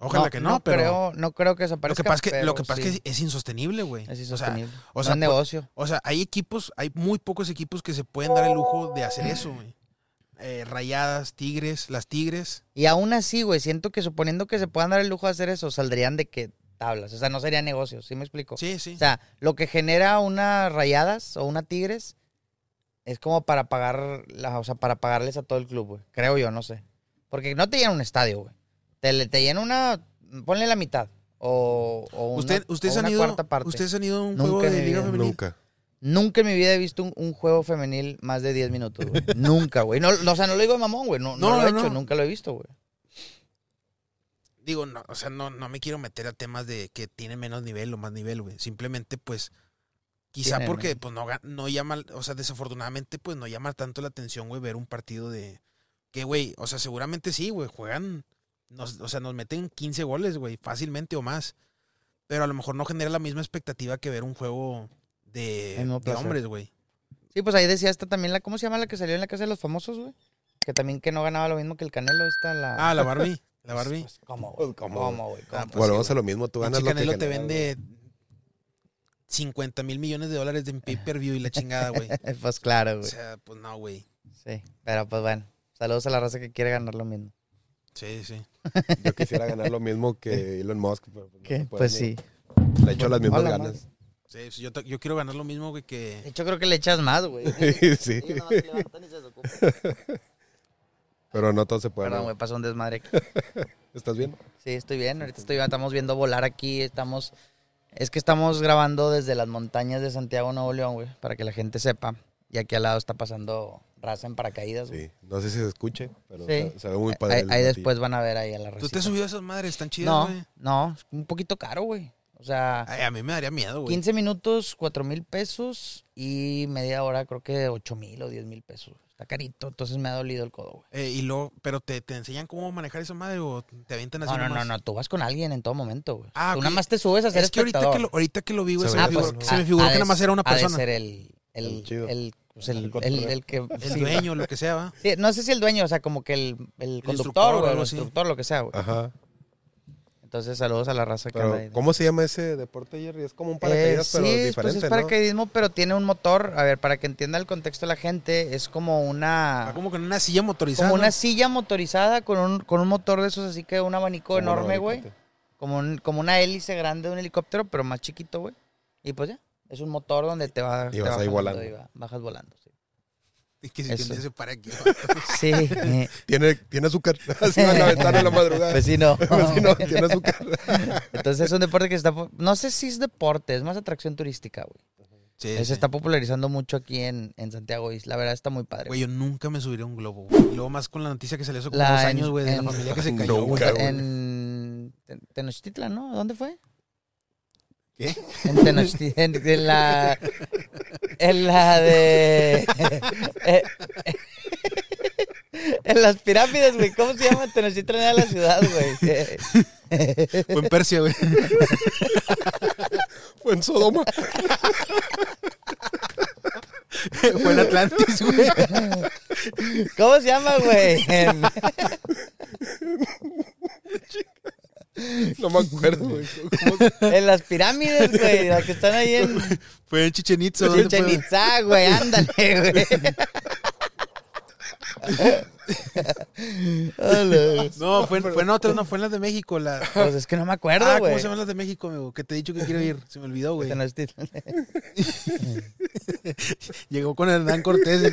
Ojalá que no, pero creo, no creo que lo desaparezca. que pasa es que, lo que, pasa es sí, que es insostenible, güey. es O sea, insostenible. o no sea, es negocio. O sea, hay equipos, hay muy pocos equipos que se pueden dar el lujo de hacer eso, güey. Eh, rayadas, tigres, las tigres. Y aún así, güey, siento que suponiendo que se puedan dar el lujo de hacer eso, saldrían de que tablas. O sea, no sería negocio, ¿sí me explico? Sí, sí. O sea, lo que genera una rayadas o una tigres es como para pagar, la, o sea, para pagarles a todo el club, güey. Creo yo, no sé. Porque no te llena un estadio, güey. Te, le- te llena una, ponle la mitad. O, o una, Usted, ustedes o han una ido, cuarta parte. ustedes han ido a un Nunca juego de liga femenil. Nunca. Nunca en mi vida he visto un, un juego femenil más de 10 minutos, güey. nunca, güey. No, no, o sea, no lo digo de mamón, güey. No, no, No, lo he no, hecho, no. nunca lo he visto, güey. Digo, no, o sea, no, no me quiero meter a temas de que tiene menos nivel o más nivel, güey. Simplemente, pues, quizá Tienen porque pues no, no llama, o sea, desafortunadamente, pues no llama tanto la atención, güey, ver un partido de que, güey, o sea, seguramente sí, güey, juegan, nos, o sea, nos meten 15 goles, güey, fácilmente o más. Pero a lo mejor no genera la misma expectativa que ver un juego de, de hombres, güey. Sí, pues ahí decía esta también la, ¿cómo se llama la que salió en la casa de los famosos, güey? Que también que no ganaba lo mismo que el Canelo, esta la. Ah, la Barbie, la Barbie. Pues, ¿Cómo, Pues, güey? ¿cómo, ¿Cómo, güey? Ah, ¿Cómo? pues, Bueno, sí, vamos a lo mismo. Tú ganas lo que Canelo te vende 50 mil millones de dólares de pay-per-view y la chingada, güey. pues claro, O güey. sea, pues no, güey. Sí, pero pues bueno. Saludos a la raza que quiere ganar lo mismo. Sí, sí. Yo quisiera ganar lo mismo que Elon Musk. pero pues, no ¿Qué? se puede, Pues sí. Le echo las mismas Hola, ganas. Sí, sí, yo, yo quiero ganar lo mismo, güey, que... De hecho, creo que le echas más, güey. sí. Ellos nomás se levantan y se desocupan. Pero no todo se puede. Perdón, ¿no? güey, pasó un desmadre aquí. ¿Estás bien? Sí, estoy bien. Ahorita estoy. Estamos viendo volar aquí. Estamos. Es que estamos grabando desde las montañas de Santiago, Nuevo León, güey, para que la gente sepa. Y aquí al lado está pasando raza en paracaídas, güey. Sí. No sé si se escuche, pero Sí. se, se ve muy padre. Ahí, ahí después van a ver ahí a la raza. ¿Tú te has subido a esas madres? Están chidas, No, güey. no, es un poquito caro, güey. O sea, Ay, a mí me daría miedo, güey. 15 minutos, 4 mil pesos y media hora creo que 8 mil o 10 mil pesos. Está carito, entonces me ha dolido el codo, güey. Eh, y luego, ¿pero te, te enseñan cómo manejar esa madre o te avientan así No, no, no, nomás? no, tú vas con alguien en todo momento, güey. Ah, tú ok. nada más te subes a ser Es que ahorita que, lo, ahorita que lo vi, güey, Se me Ah, figuró, pues, ¿no? se me figuró ha que nada más era una persona. ser el, el, El chido. el, pues, el, El el, el que... El sí, dueño, lo que sea, ¿va? Sí, no sé si el dueño, o sea, como que el, el conductor, instructor o el algo así. instructor, lo que sea, güey. Ajá. Entonces, saludos a la raza que anda Pero, ahí. ¿cómo se llama ese deporte, Jerry? Es como un Eh, paracaídas, pero sí, diferente, pues es ¿no? paracaidismo, pero tiene un motor. A ver, para que entienda el contexto de la gente, es como una... Ah, como con una silla motorizada. Como una silla motorizada con un, con un motor de esos, así que un abanico Como enorme, güey. Como, un- como una hélice grande de un helicóptero, pero más chiquito, güey. Y pues ya, es un motor donde te va Y te vas va ahí volando. y va- bajas volando, Y que si Eso. se para aquí. Sí, eh, Tiene, tiene azúcar. Así va a la ventana en la madrugada. pues sí, no. Pues sí, no, tiene azúcar. Entonces es un deporte que se está... No sé si es deporte, es más atracción turística, güey. Sí, Se sí. está popularizando mucho aquí en, en Santiago y la verdad está muy padre. Güey, yo nunca me subiría a un globo, güey. Y luego más con la noticia que salió hace como La dos en- años, güey, de la familia que se cayó, güey. Nunca, güey. en Ten- Tenochtitlan, ¿no? ¿Dónde fue? ¿Qué? En Tenochtitlan, en, la... En la de... eh, en las pirámides, güey. ¿Cómo se llama? Tenochtitlan era la ciudad, güey. Fue en Persia, güey. Fue en Sodoma. Fue en Atlantis, güey. ¿Cómo se llama, güey? No me acuerdo, güey. ¿Cómo se- En las pirámides, güey. Las que están ahí en Fue en Chichen Itza. ¿dónde Chichen? Itzá, güey. Ándale, güey. No, fue, en- fue en otras, no, fue en las de México. La... Pues es que no me acuerdo, Ah, güey. ¿cómo se llaman las de México, amigo? Que te he dicho que quiero ir. Se me olvidó, güey. Llegó con Hernán Cortés.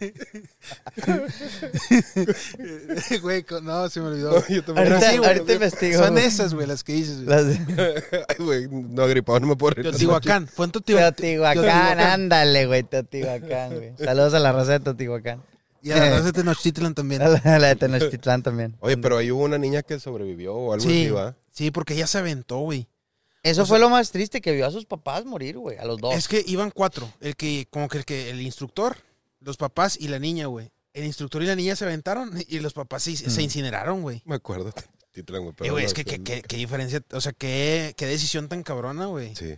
Güey, no, se me olvidó. Yo también. Ahorita, sí, güey, ahorita investigo. Son esas, güey, las que dices. güey. Las de Ay, güey, no agripado, no me puedo reír. Teotihuacán. Fue en Teotihuacán. Teotihuacán, ándale, güey, Teotihuacán, güey. Saludos a la raza de Teotihuacán. Y a la raza de Tenochtitlan también. A la, de Tenochtitlán también. Oye, pero ahí hubo una niña que sobrevivió o algo Sí, así, ¿va? sí, porque ella se aventó, güey. Eso O fue lo más triste, que vio a sus papás morir, güey, a los dos. Es que iban cuatro. El que, como que el que, el instructor, los papás y la niña, güey. El instructor y la niña se aventaron y los papás se, se Mm. incineraron, güey. Me acuerdo. Titlan, güey. Eh, es que qué, qué- qué diferencia, o sea, qué, qué decisión tan cabrona, güey. Sí.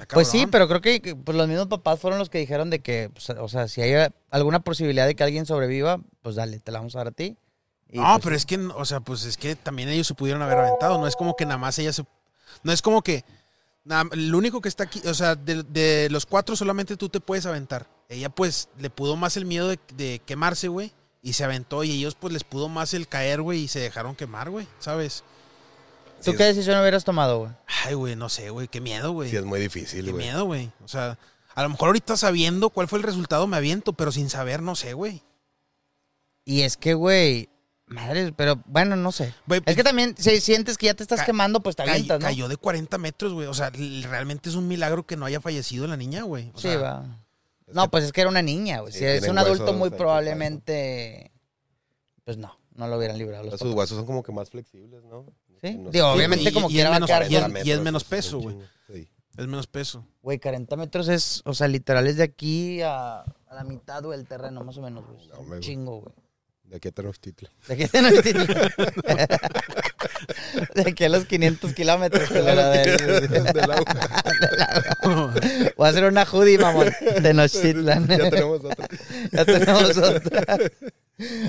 Está Pues sí, cabrón. pero creo que que, pues, los mismos papás fueron los que dijeron de que, pues, o sea, si hay alguna posibilidad de que alguien sobreviva, pues dale, te la vamos a dar a ti. Y, No, pues, pero es que, o sea, pues es que también ellos se pudieron haber aventado. No es como que nada más ella se. No es como que. Nada, lo único que está aquí, o sea, de, de los cuatro solamente tú te puedes aventar. Ella, pues, le pudo más el miedo de, de quemarse, güey. Y se aventó. Y ellos, pues, les pudo más el caer, güey. Y se dejaron quemar, güey. ¿Sabes? ¿Tú Sí, qué es- decisión hubieras tomado, güey? Ay, güey, no sé, güey. Qué miedo, güey. Sí, es muy difícil, Qué güey. miedo, güey. O sea, a lo mejor ahorita sabiendo cuál fue el resultado me aviento, pero sin saber, no sé, güey. Y es que, güey, madre, pero bueno, no sé. Es que también, si sientes que ya te estás Ca- quemando, pues te Cay- avientas, ¿no? Cayó de 40 metros, güey. O sea, realmente es un milagro que no haya fallecido la niña, güey. Sí, sea, va. No, pues es que era una niña, güey. Sí, si es un adulto muy probablemente, pues no, no lo hubieran librado los Sus papás. huesos son como que más flexibles, ¿no? Sí, No digo, obviamente y- como y a menos- y es- con- y es menos peso, güey. Sí. Es menos peso. Güey, 40 metros es, o sea, literal es de aquí a, a la mitad, güey, el terreno, más o menos, güey. No, un me- chingo, güey. De aquí a Tenochtitlan. De aquí, a- de aquí a los 500 kilómetros. que la- Del agua. Voy a hacer una hoodie, mamón, de Nochtitlan. ya tenemos otra. Ya tenemos otra.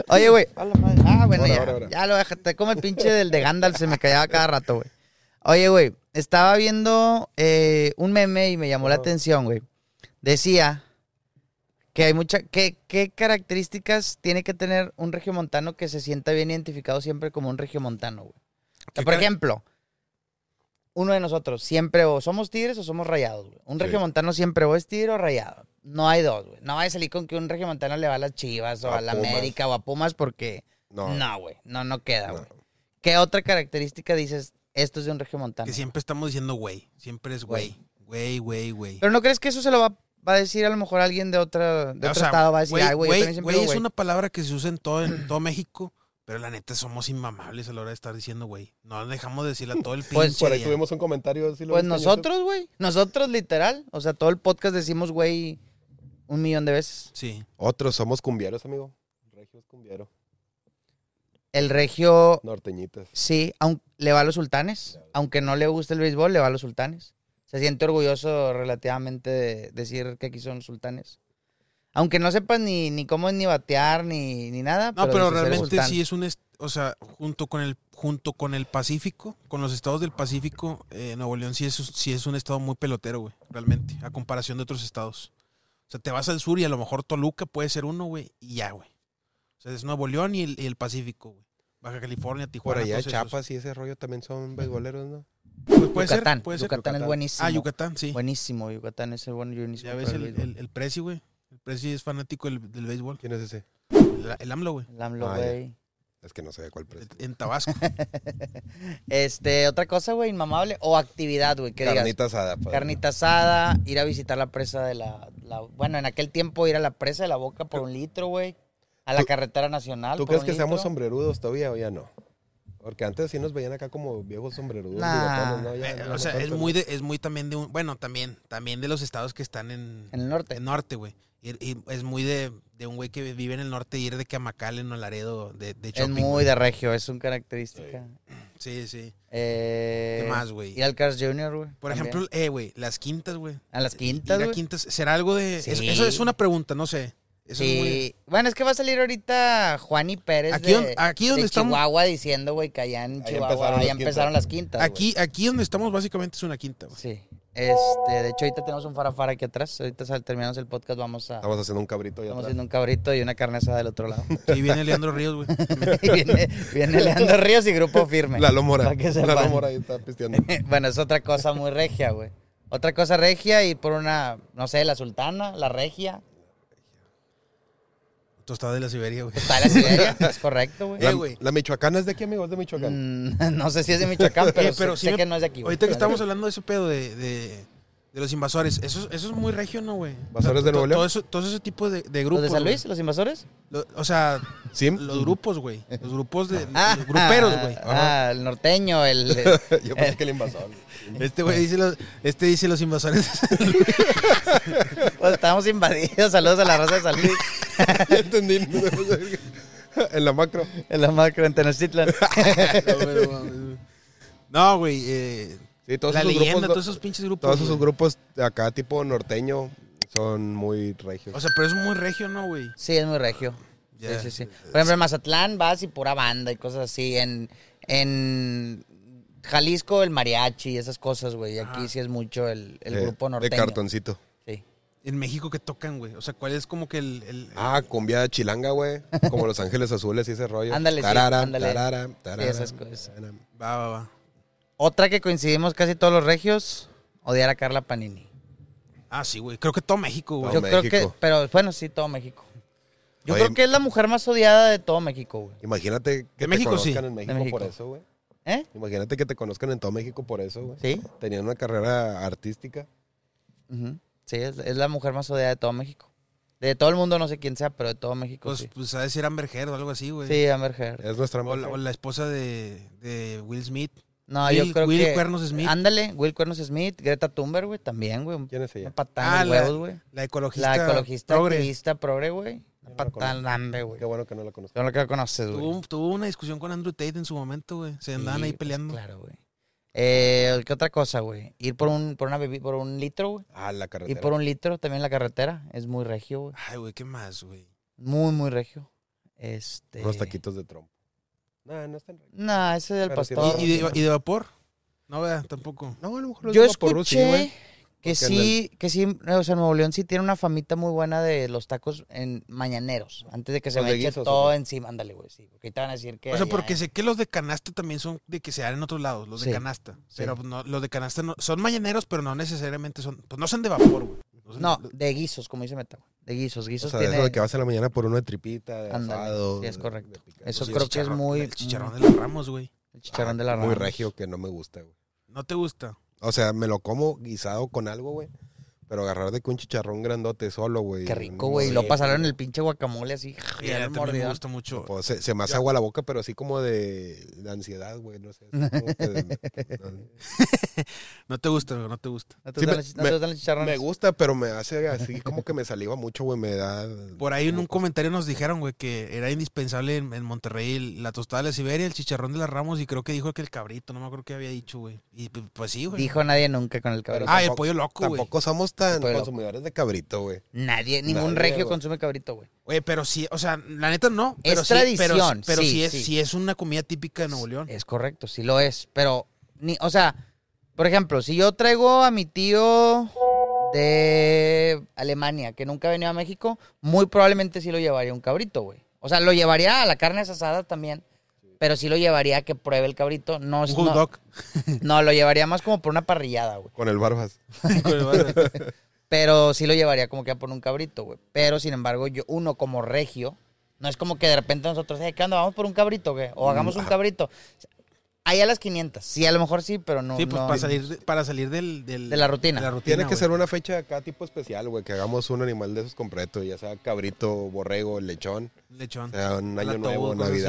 Oye, güey. Ah, bueno, Ahora, ya. ahora, ahora. Ya lo dejaste. Como el pinche del de Gandalf se me callaba cada rato, güey. Oye, güey. Estaba viendo eh, un meme y me llamó la Ajá. atención, güey. Decía que hay mucha. ¿qué, ¿Qué características tiene que tener un regiomontano que se sienta bien identificado siempre como un regiomontano, güey? O sea, ¿Qué por ejemplo, uno de nosotros siempre o somos tigres o somos rayados, güey. Un Sí. regiomontano siempre o es tigre o rayado. No hay dos, güey. No vaya a salir con que un regiomontano le va a las chivas o A a, la Pumas. América o a Pumas porque No. no, güey. No, no queda, no. güey. ¿Qué otra característica dices? Esto es de un regiomontano. Que siempre estamos diciendo güey. Siempre es güey. Güey, güey, güey. Pero ¿no crees que eso se lo va, va a decir a lo mejor alguien de, otra, de O otro sea, estado? Va a decir, güey, ay, güey, es güey". una palabra que se usa en todo, en todo México, pero la neta somos inmamables a la hora de estar diciendo güey. No dejamos de decirle a todo el pinche Pues, Por ahí día. tuvimos un comentario. ¿sí lo Pues nosotros, güey. Nosotros, literal. O sea, todo el podcast decimos, güey, un millón de veces. Sí. Otros somos cumbieros, amigo. Regios cumbieros. El regio Norteñitas. Sí, aun- le va a los sultanes. Aunque no le guste el béisbol, le va a los sultanes. Se siente orgulloso relativamente de decir que aquí son sultanes. Aunque no sepas ni, ni cómo ni batear ni, ni nada. No, pero dices, "Eres realmente sultán". sí es un, est- o sea, junto con el junto con el Pacífico, con los estados del Pacífico, eh, Nuevo León sí es, sí es un estado muy pelotero, güey, realmente, a comparación de otros estados. O sea, te vas al sur y a lo mejor Toluca puede ser uno, güey, y ya, güey. O sea, es Nuevo León y el, y el Pacífico, güey. Baja California, Por Tijuana. allá todos esos. Chiapas y ese rollo también son beisboleros, ¿no? Pues puede Yucatán. ser, puede ser. Yucatán es Yucatán. buenísimo. Ah, Yucatán, sí. Buenísimo, Yucatán es el bueno buenísimo. Ya ves el el, el, Prezi, güey. El Prezi es fanático del, del béisbol. ¿Quién es ese? El, el AMLO, güey. El AMLO, Ah, ya. güey. Es que no sé de cuál precio. En Tabasco. Este, otra cosa, güey, inmamable. O actividad, güey, que digas. Carnita asada. padre. Carnita asada, ir a visitar la presa de la, la- Bueno, en aquel tiempo ir a la presa de la boca por un litro, güey. A la ¿Tú- carretera nacional. ¿Tú por crees un que seamos sombrerudos todavía o ya no? Porque antes sí nos veían acá como viejos sombrerudos. Nah. bigotones, ¿no? Ya- Eh, ya o no sea, es tanto, muy, de, es muy también de un, bueno, también, también de los estados que están en, En el norte. en norte, güey. Y, y es muy de, de un güey que vive en el norte y ir de que a McAllen o Laredo de, de Es shopping. muy güey. de regio, es una característica. Sí, sí. Eh, ¿Qué más, güey? Ir al Cars Jr., güey. Por también. ejemplo, eh, güey, las quintas, güey. A las quintas, Ir a güey. quintas, ¿será algo de...? Sí. Eso, eso es una pregunta, no sé. Eso es muy- Sí. Bueno, es que va a salir ahorita Juan y Pérez Aquí de, aquí donde de estamos- Chihuahua diciendo, güey, que allá en Ahí Chihuahua empezaron ya las empezaron quintas. las quintas, güey. Aquí, aquí donde estamos básicamente es una quinta, güey. Sí. Este, de hecho, ahorita tenemos un farafara aquí atrás. Ahorita sal- terminamos el podcast, vamos a. Estamos haciendo un cabrito ya Estamos atrás. haciendo un cabrito y una carne asada del otro lado. Sí, viene Leandro Ríos, güey. y viene, viene Leandro Ríos y Grupo Firme. Lalo Mora. Para que sepan. Lalo Mora ahí está pisteando. bueno, es otra cosa muy regia, güey. Otra cosa regia y por una, no sé, la sultana, la regia. Tostada de la Siberia, güey. Está la Siberia, es correcto, güey. Eh, La, la Michoacana es de aquí, amigos, de Michoacán. Mm, no sé si es de Michoacán, pero, Eh, pero sé, sí sé me- que no es de aquí, güey. Ahorita que estamos hablando de ese pedo de, de, de los invasores, eso, eso es muy regio, ¿no, güey? ¿Invasores O sea, de Nuevo León? Todo, eso, todo ese tipo de, de ¿Los grupos. de San güey. Luis, los invasores? Lo- o sea, Sí. los grupos, güey. Los grupos de. Ah, los gruperos, güey. Ah, el norteño, el... Yo pensé que el invasor. Este güey dice los, este dice los invasores. de San Luis. pues estábamos invadidos. Saludos a la raza de San Luis. ya entendí. en la macro. En la macro, en Tenochtitlan. No, güey. Eh, Sí, todos la esos leyenda, grupos. todos esos pinches grupos. Todos esos grupos de acá, tipo norteño, son muy regios. O sea, pero es muy regio, ¿no, güey? Sí, es muy regio. Sí, sí, sí. Por ejemplo, en Mazatlán vas y pura banda y cosas así. En, en Jalisco el mariachi y esas cosas, güey. Y aquí sí es mucho el, el grupo norteño. De cartoncito. Sí. En México que tocan, güey. O sea, ¿cuál es como que el. el- Ah, cumbia chilanga, güey. Como Los Ángeles Azules y ese rollo. Ándale, sí, Tarara, ándale. tarara, tarara, esas cosas. Va, va, va. Otra que coincidimos casi todos los regios, odiar a Carla Panini. Ah, sí, güey. Creo que todo México, güey. Yo creo que, pero bueno, sí, todo México. Yo Oye, creo que es la mujer más odiada de todo México, güey. Imagínate que De te México, sí. conozcan en México, México. por eso, güey. ¿Eh? Imagínate que te conozcan en todo México por eso, güey. Sí. Tenían una carrera artística. Sí, es, es la mujer más odiada de todo México. De todo el mundo, no sé quién sea, pero de todo México, Pues, sí. pues ha de ser Amber Heard o algo así, güey. Sí, Amber Heard. Es nuestra O la, mujer. o la esposa de, de Will Smith. No, Will- yo creo Will que... Cuernos Smith. Ándale, Will Cuernos Smith, Greta Thunberg, güey, también, güey. ¿Quién es Una ella? patada Ah, huevos, güey. La ecologista. La ecologista progre. activista progre, güey. La hambre, güey. Qué bueno que no la conozco. Con lo que la conoces, güey. Tuvo, tuvo una discusión con Andrew Tate en su momento, güey. Se andaban Sí, ahí pues, peleando. claro, güey. Eh, ¿Qué otra cosa, güey? Ir por un, por una por un litro, güey. Ah, la Ir carretera. por un litro también en la carretera. Es muy regio, güey. Ay, güey, ¿qué más, güey? Muy, muy regio. Este. Unos taquitos de trompo. No, no están ricos. No, ese es del Pero pastor. ¿Y, y de, y de vapor? No, vea, tampoco. No, a lo mejor Yo sí, escuché güey. que sí, que sí, o sea, Nuevo León sí tiene una famita muy buena de los tacos en mañaneros, antes de que se ¿Los me eche guisos todo encima, ándale, güey, sí, porque te van a decir que O sea, porque en- sé que los de canasta también son de que se dan en otros lados, los de canasta. sí. Pero no, los de canasta no, son mañaneros, pero no necesariamente son. Pues no son de vapor, güey. son- No, de guisos, como dice Meta, güey, de guisos, O guisos sea, de tiene... eso de que vas en la mañana por una tripita, de asado. sí, es de- correcto. de. Eso creo que es muy- El chicharrón de las ramos, güey. El chicharrón de la Ah, Muy Ramos. regio que no me gusta, güey. ¿No te gusta? O sea, me lo como guisado con algo, güey. Pero agarrar de que un chicharrón grandote solo, güey. Qué rico, güey, lo pasaron en el pinche guacamole así, Sí, y a el mí también me gusta mucho. Pues, se, se me hace Yo- agua la boca, pero así como de, de ansiedad, güey. No sé. de- no. No te gusta, güey, no te gusta. ¿No te Sí, gustan me- los- no me- te gustan los chicharrones? Me gusta, pero me hace así como que me saliva mucho, güey. Me da. Por ahí en un comentario nos dijeron, güey, que era indispensable en, en Monterrey la tostada de la Siberia, el chicharrón de las Ramos y creo que dijo que el cabrito, no me acuerdo qué había dicho, güey. Y pu- pues sí, güey. Dijo nadie nunca con el cabrito. ah, el pollo loco, güey. Tampoco somos tan Pollo loco. consumidores de cabrito, güey. Nadie, ningún Nadie, regio güey. consume cabrito, güey. Pero sí, o sea, la neta no. Es Pero sí, pero- tradición, Pero, sí, sí, es, sí. sí es una comida típica de Nuevo León. Es correcto, sí lo es. Pero, ni, o sea, por ejemplo, si yo traigo a mi tío de Alemania, que nunca ha venido a México, muy probablemente sí lo llevaría un cabrito, güey. O sea, lo llevaría a la carne asada también, pero sí lo llevaría a que pruebe el cabrito. No, Un no, hot dog. no, lo llevaría más como por una parrillada, güey. Con el barbas. Pero sí lo llevaría como que a por un cabrito, güey. Pero, sin embargo, yo, uno como regio, no es como que de repente nosotros, "Eh, ¿qué onda? ¿Vamos por un cabrito, güey? O hagamos un ajá. cabrito. Ahí a las 500. Sí, a lo mejor sí, pero no. sí, pues no- para salir, de- para salir del, del- De la rutina. de la rutina, Tiene que güey. ser una fecha acá tipo especial, güey. Que hagamos un animal de esos completo, ya sea cabrito, borrego, lechón. Lechón. O sea, un año nuevo, así.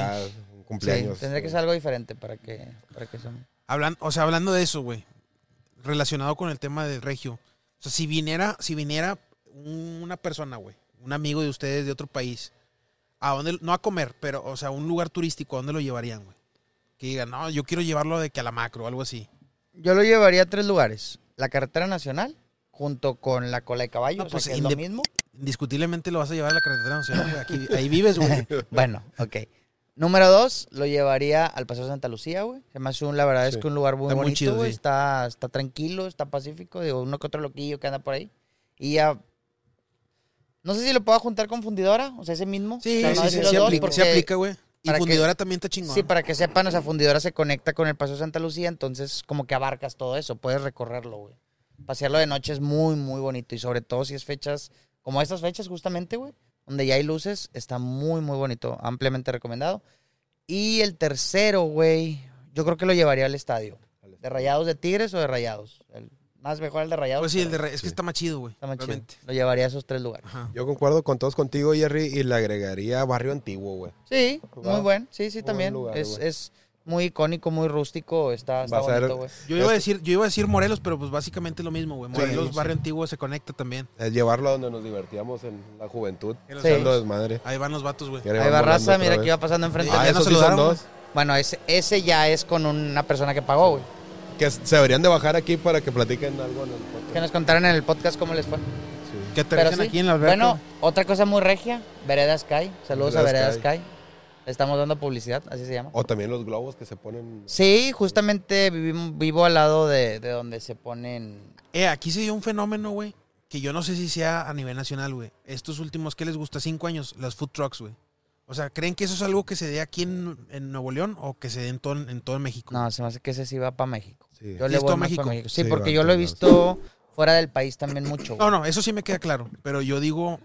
Un Sí, cumpleaños. tendría que ser algo diferente para que, para que son. Hablan, o sea, hablando de eso, güey, relacionado con el tema del regio. O sea, si viniera, si viniera un- una persona, güey, un amigo de ustedes de otro país, a dónde, no a comer, pero, o sea, un lugar turístico, ¿a dónde lo llevarían, güey? Que digan, no, yo quiero llevarlo de que a la macro o algo así. Yo lo llevaría a tres lugares. La carretera nacional, junto con la cola de caballo, No, o sea, pues, que es lo mismo. Indiscutiblemente lo vas a llevar a la carretera nacional, güey. Aquí, ahí vives, güey. Bueno, ok. Número dos, lo llevaría al Paseo Santa Lucía, güey. Se me hace un, la verdad es que un lugar muy Está muy bonito, chido, güey. sí. Está, está tranquilo, está pacífico. Digo, uno que otro loquillo que anda por ahí. Y ya. No sé si lo puedo juntar con fundidora, o sea, ese mismo. Sí, O sea, no sí, sí, aplica, sí aplica, güey. Y que- fundidora también está chingón. Sí, para que sepan, o sea, fundidora se conecta con el Paseo Santa Lucía, entonces como que abarcas todo eso, puedes recorrerlo, güey. Pasearlo de noche es muy, muy bonito y sobre todo si es fechas, como estas fechas justamente, güey, donde ya hay luces, está muy, muy bonito, ampliamente recomendado. Y el tercero, güey, yo creo que lo llevaría al estadio. ¿De Rayados de Tigres o de Rayados? El más mejor el de Rayados. Pues sí, el de pero Ra- es que está más chido, güey. está más chido. Lo llevaría a esos tres lugares. Ajá. Yo concuerdo con todos contigo, Jerry, y le agregaría Barrio Antiguo, güey. Sí, Jugado. muy buen, sí, sí, también. lugar, es muy icónico, muy rústico, está, bonito, güey. Yo iba a Este- decir, yo iba a decir Morelos, pero pues básicamente lo mismo, güey. Morelos, sí. barrio antiguo, se conecta también. Es llevarlo a donde nos divertíamos en la juventud. Sí. Desmadre. Ahí van los vatos, güey. Ahí va raza, mira vez. que iba pasando enfrente. Ah, Ah, esos son dos. Bueno, ese, ese ya es con una persona que pagó, güey. Que se deberían de bajar aquí para que platiquen algo en el podcast. Que nos contaran en el podcast cómo les fue. Sí. Que te Pero dejen sí. aquí en la. Bueno, otra cosa muy regia, Vereda Sky. Saludos a Vereda Vereda Sky. Estamos dando publicidad, así se llama. O también los globos que se ponen. Sí, justamente vivim- vivo al lado de, de donde se ponen... Eh, aquí se dio un fenómeno, güey, que yo no sé si sea a nivel nacional, güey. Estos últimos, ¿qué les gusta? Cinco años, las food trucks, güey. O sea, ¿creen que eso es algo que se dé aquí en, en Nuevo León o que se dé en todo, en todo México? No, se me hace que ese sí va para México. Sí. Yo ¿Sí le voy más México? pa' México. Sí, Sí, porque va yo lo he visto fuera del país también mucho. güey. No, no, eso sí me queda claro. Pero yo digo,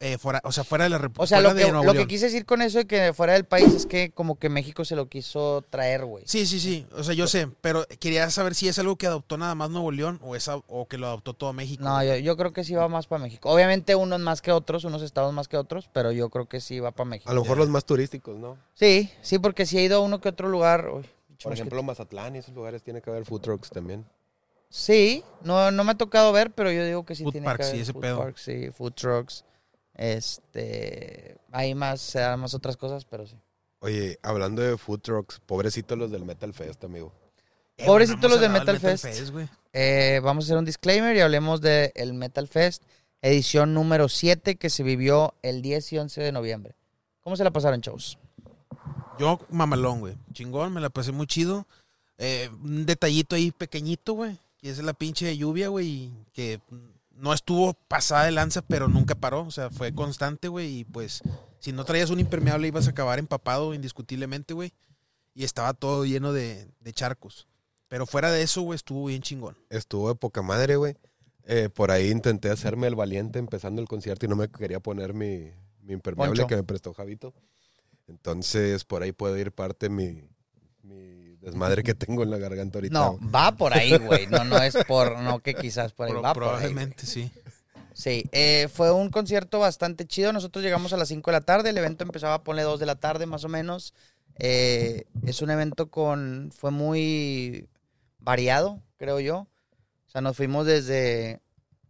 eh, fuera, o sea, fuera de la República. O sea, lo de que, lo quise decir con eso de que fuera del país es que como que México se lo quiso traer, güey. Sí, sí, sí. O sea, yo sé, pero quería saber si es algo que adoptó nada más Nuevo León o, esa, o que lo adoptó todo México. No, yo, yo creo que sí va más para México. Obviamente unos más que otros, unos estados más que otros, pero yo creo que sí va para México. A lo mejor los más turísticos, ¿no? Sí, sí, porque si he ido a uno que otro lugar. uy, Por ejemplo, Mazatlán y esos lugares tiene que haber food trucks también. Sí, no, no me ha tocado ver, pero yo digo que sí Food tiene parks, que sí, haber ese food pedo. parks, sí, food trucks. Este, hay más, se dan más otras cosas, pero sí. Oye, hablando de food trucks, pobrecitos los del Metal Fest, amigo. Eh, Pobrecitos bueno, los de hemos hablado Metal del Fest. Eh, vamos a hacer un disclaimer y hablemos del el Metal Fest, edición número 7 que se vivió el 10 y 11 de noviembre. ¿Cómo se la pasaron, chavos? Yo, mamalón, güey. Chingón, me la pasé muy chido. Eh, un detallito ahí pequeñito, güey. Y es la pinche lluvia, güey. Que no estuvo pasada de lanza, pero nunca paró. O sea, fue constante, güey. Y pues, si no traías un impermeable, ibas a acabar empapado indiscutiblemente, güey. Y estaba todo lleno de, de charcos. Pero fuera de eso, güey, estuvo bien chingón. Estuvo de poca madre, güey. Eh, por ahí intenté hacerme el valiente empezando el concierto y no me quería poner mi, mi impermeable Poncho. que me prestó Javito. Entonces, por ahí puede ir parte mi, mi desmadre que tengo en la garganta ahorita. No, va por ahí, güey. No, no es por, no que quizás por ahí, Pro- va por ahí. probablemente, sí. Sí, eh, fue un concierto bastante chido. Nosotros llegamos a las 5 de la tarde, el evento empezaba a ponerle 2 de la tarde más o menos. Eh, es un evento con, fue muy variado, creo yo. O sea, nos fuimos desde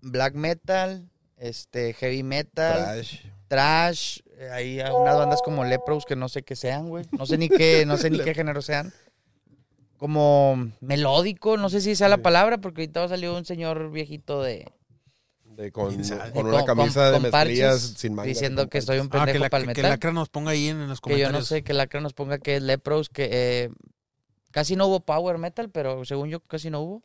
black metal, este, heavy metal, Trash. trash, eh, hay unas bandas como Lepros que no sé qué sean, güey. No sé ni qué, no sé ni qué género sean. Como melódico, no sé si sea la palabra, porque ahorita va a salir un señor viejito de, De con, una con- camisa de mezclillas sin manga. diciendo que soy un parches. Ah, que, pendejo la, el que. Lacra nos ponga ahí en, en los Que yo comentarios. no sé, que Lacra nos ponga que es Lepros, que eh, casi no hubo power metal, pero según yo casi no hubo.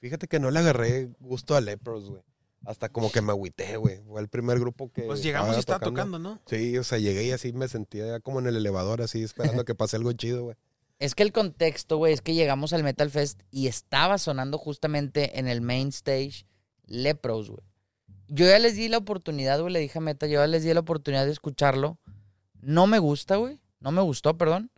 Fíjate que no le agarré gusto a Lepros, güey. Hasta como que me agüité, güey. Fue el primer grupo que. Pues llegamos y estaba estaba tocando, ¿no? Sí, o sea, llegué y así me sentía como en el elevador, así esperando que pase algo chido, güey. Es que el contexto, güey, es que llegamos al Metal Fest y estaba sonando justamente en el main stage Lepros, güey. Yo ya les di la oportunidad, güey, le dije a Meta, yo ya les di la oportunidad de escucharlo. No me gusta, güey. No me gustó, perdón.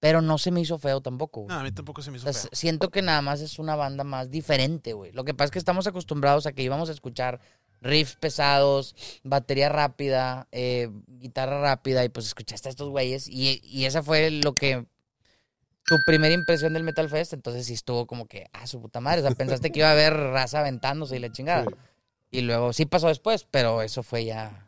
Pero no se me hizo feo tampoco, güey. No, a mí tampoco se me O hizo sea, feo. siento que nada más es una banda más diferente, güey. Lo que pasa es que estamos acostumbrados a que íbamos a escuchar riffs pesados, batería rápida, eh, guitarra rápida, y pues escuchaste a estos güeyes. Y, y esa fue lo que. Tu primera impresión del Metal Fest, entonces sí estuvo como que, ah, su puta madre. O sea, pensaste que iba a haber raza aventándose y la chingada. Sí. Y luego sí pasó después, pero eso fue ya.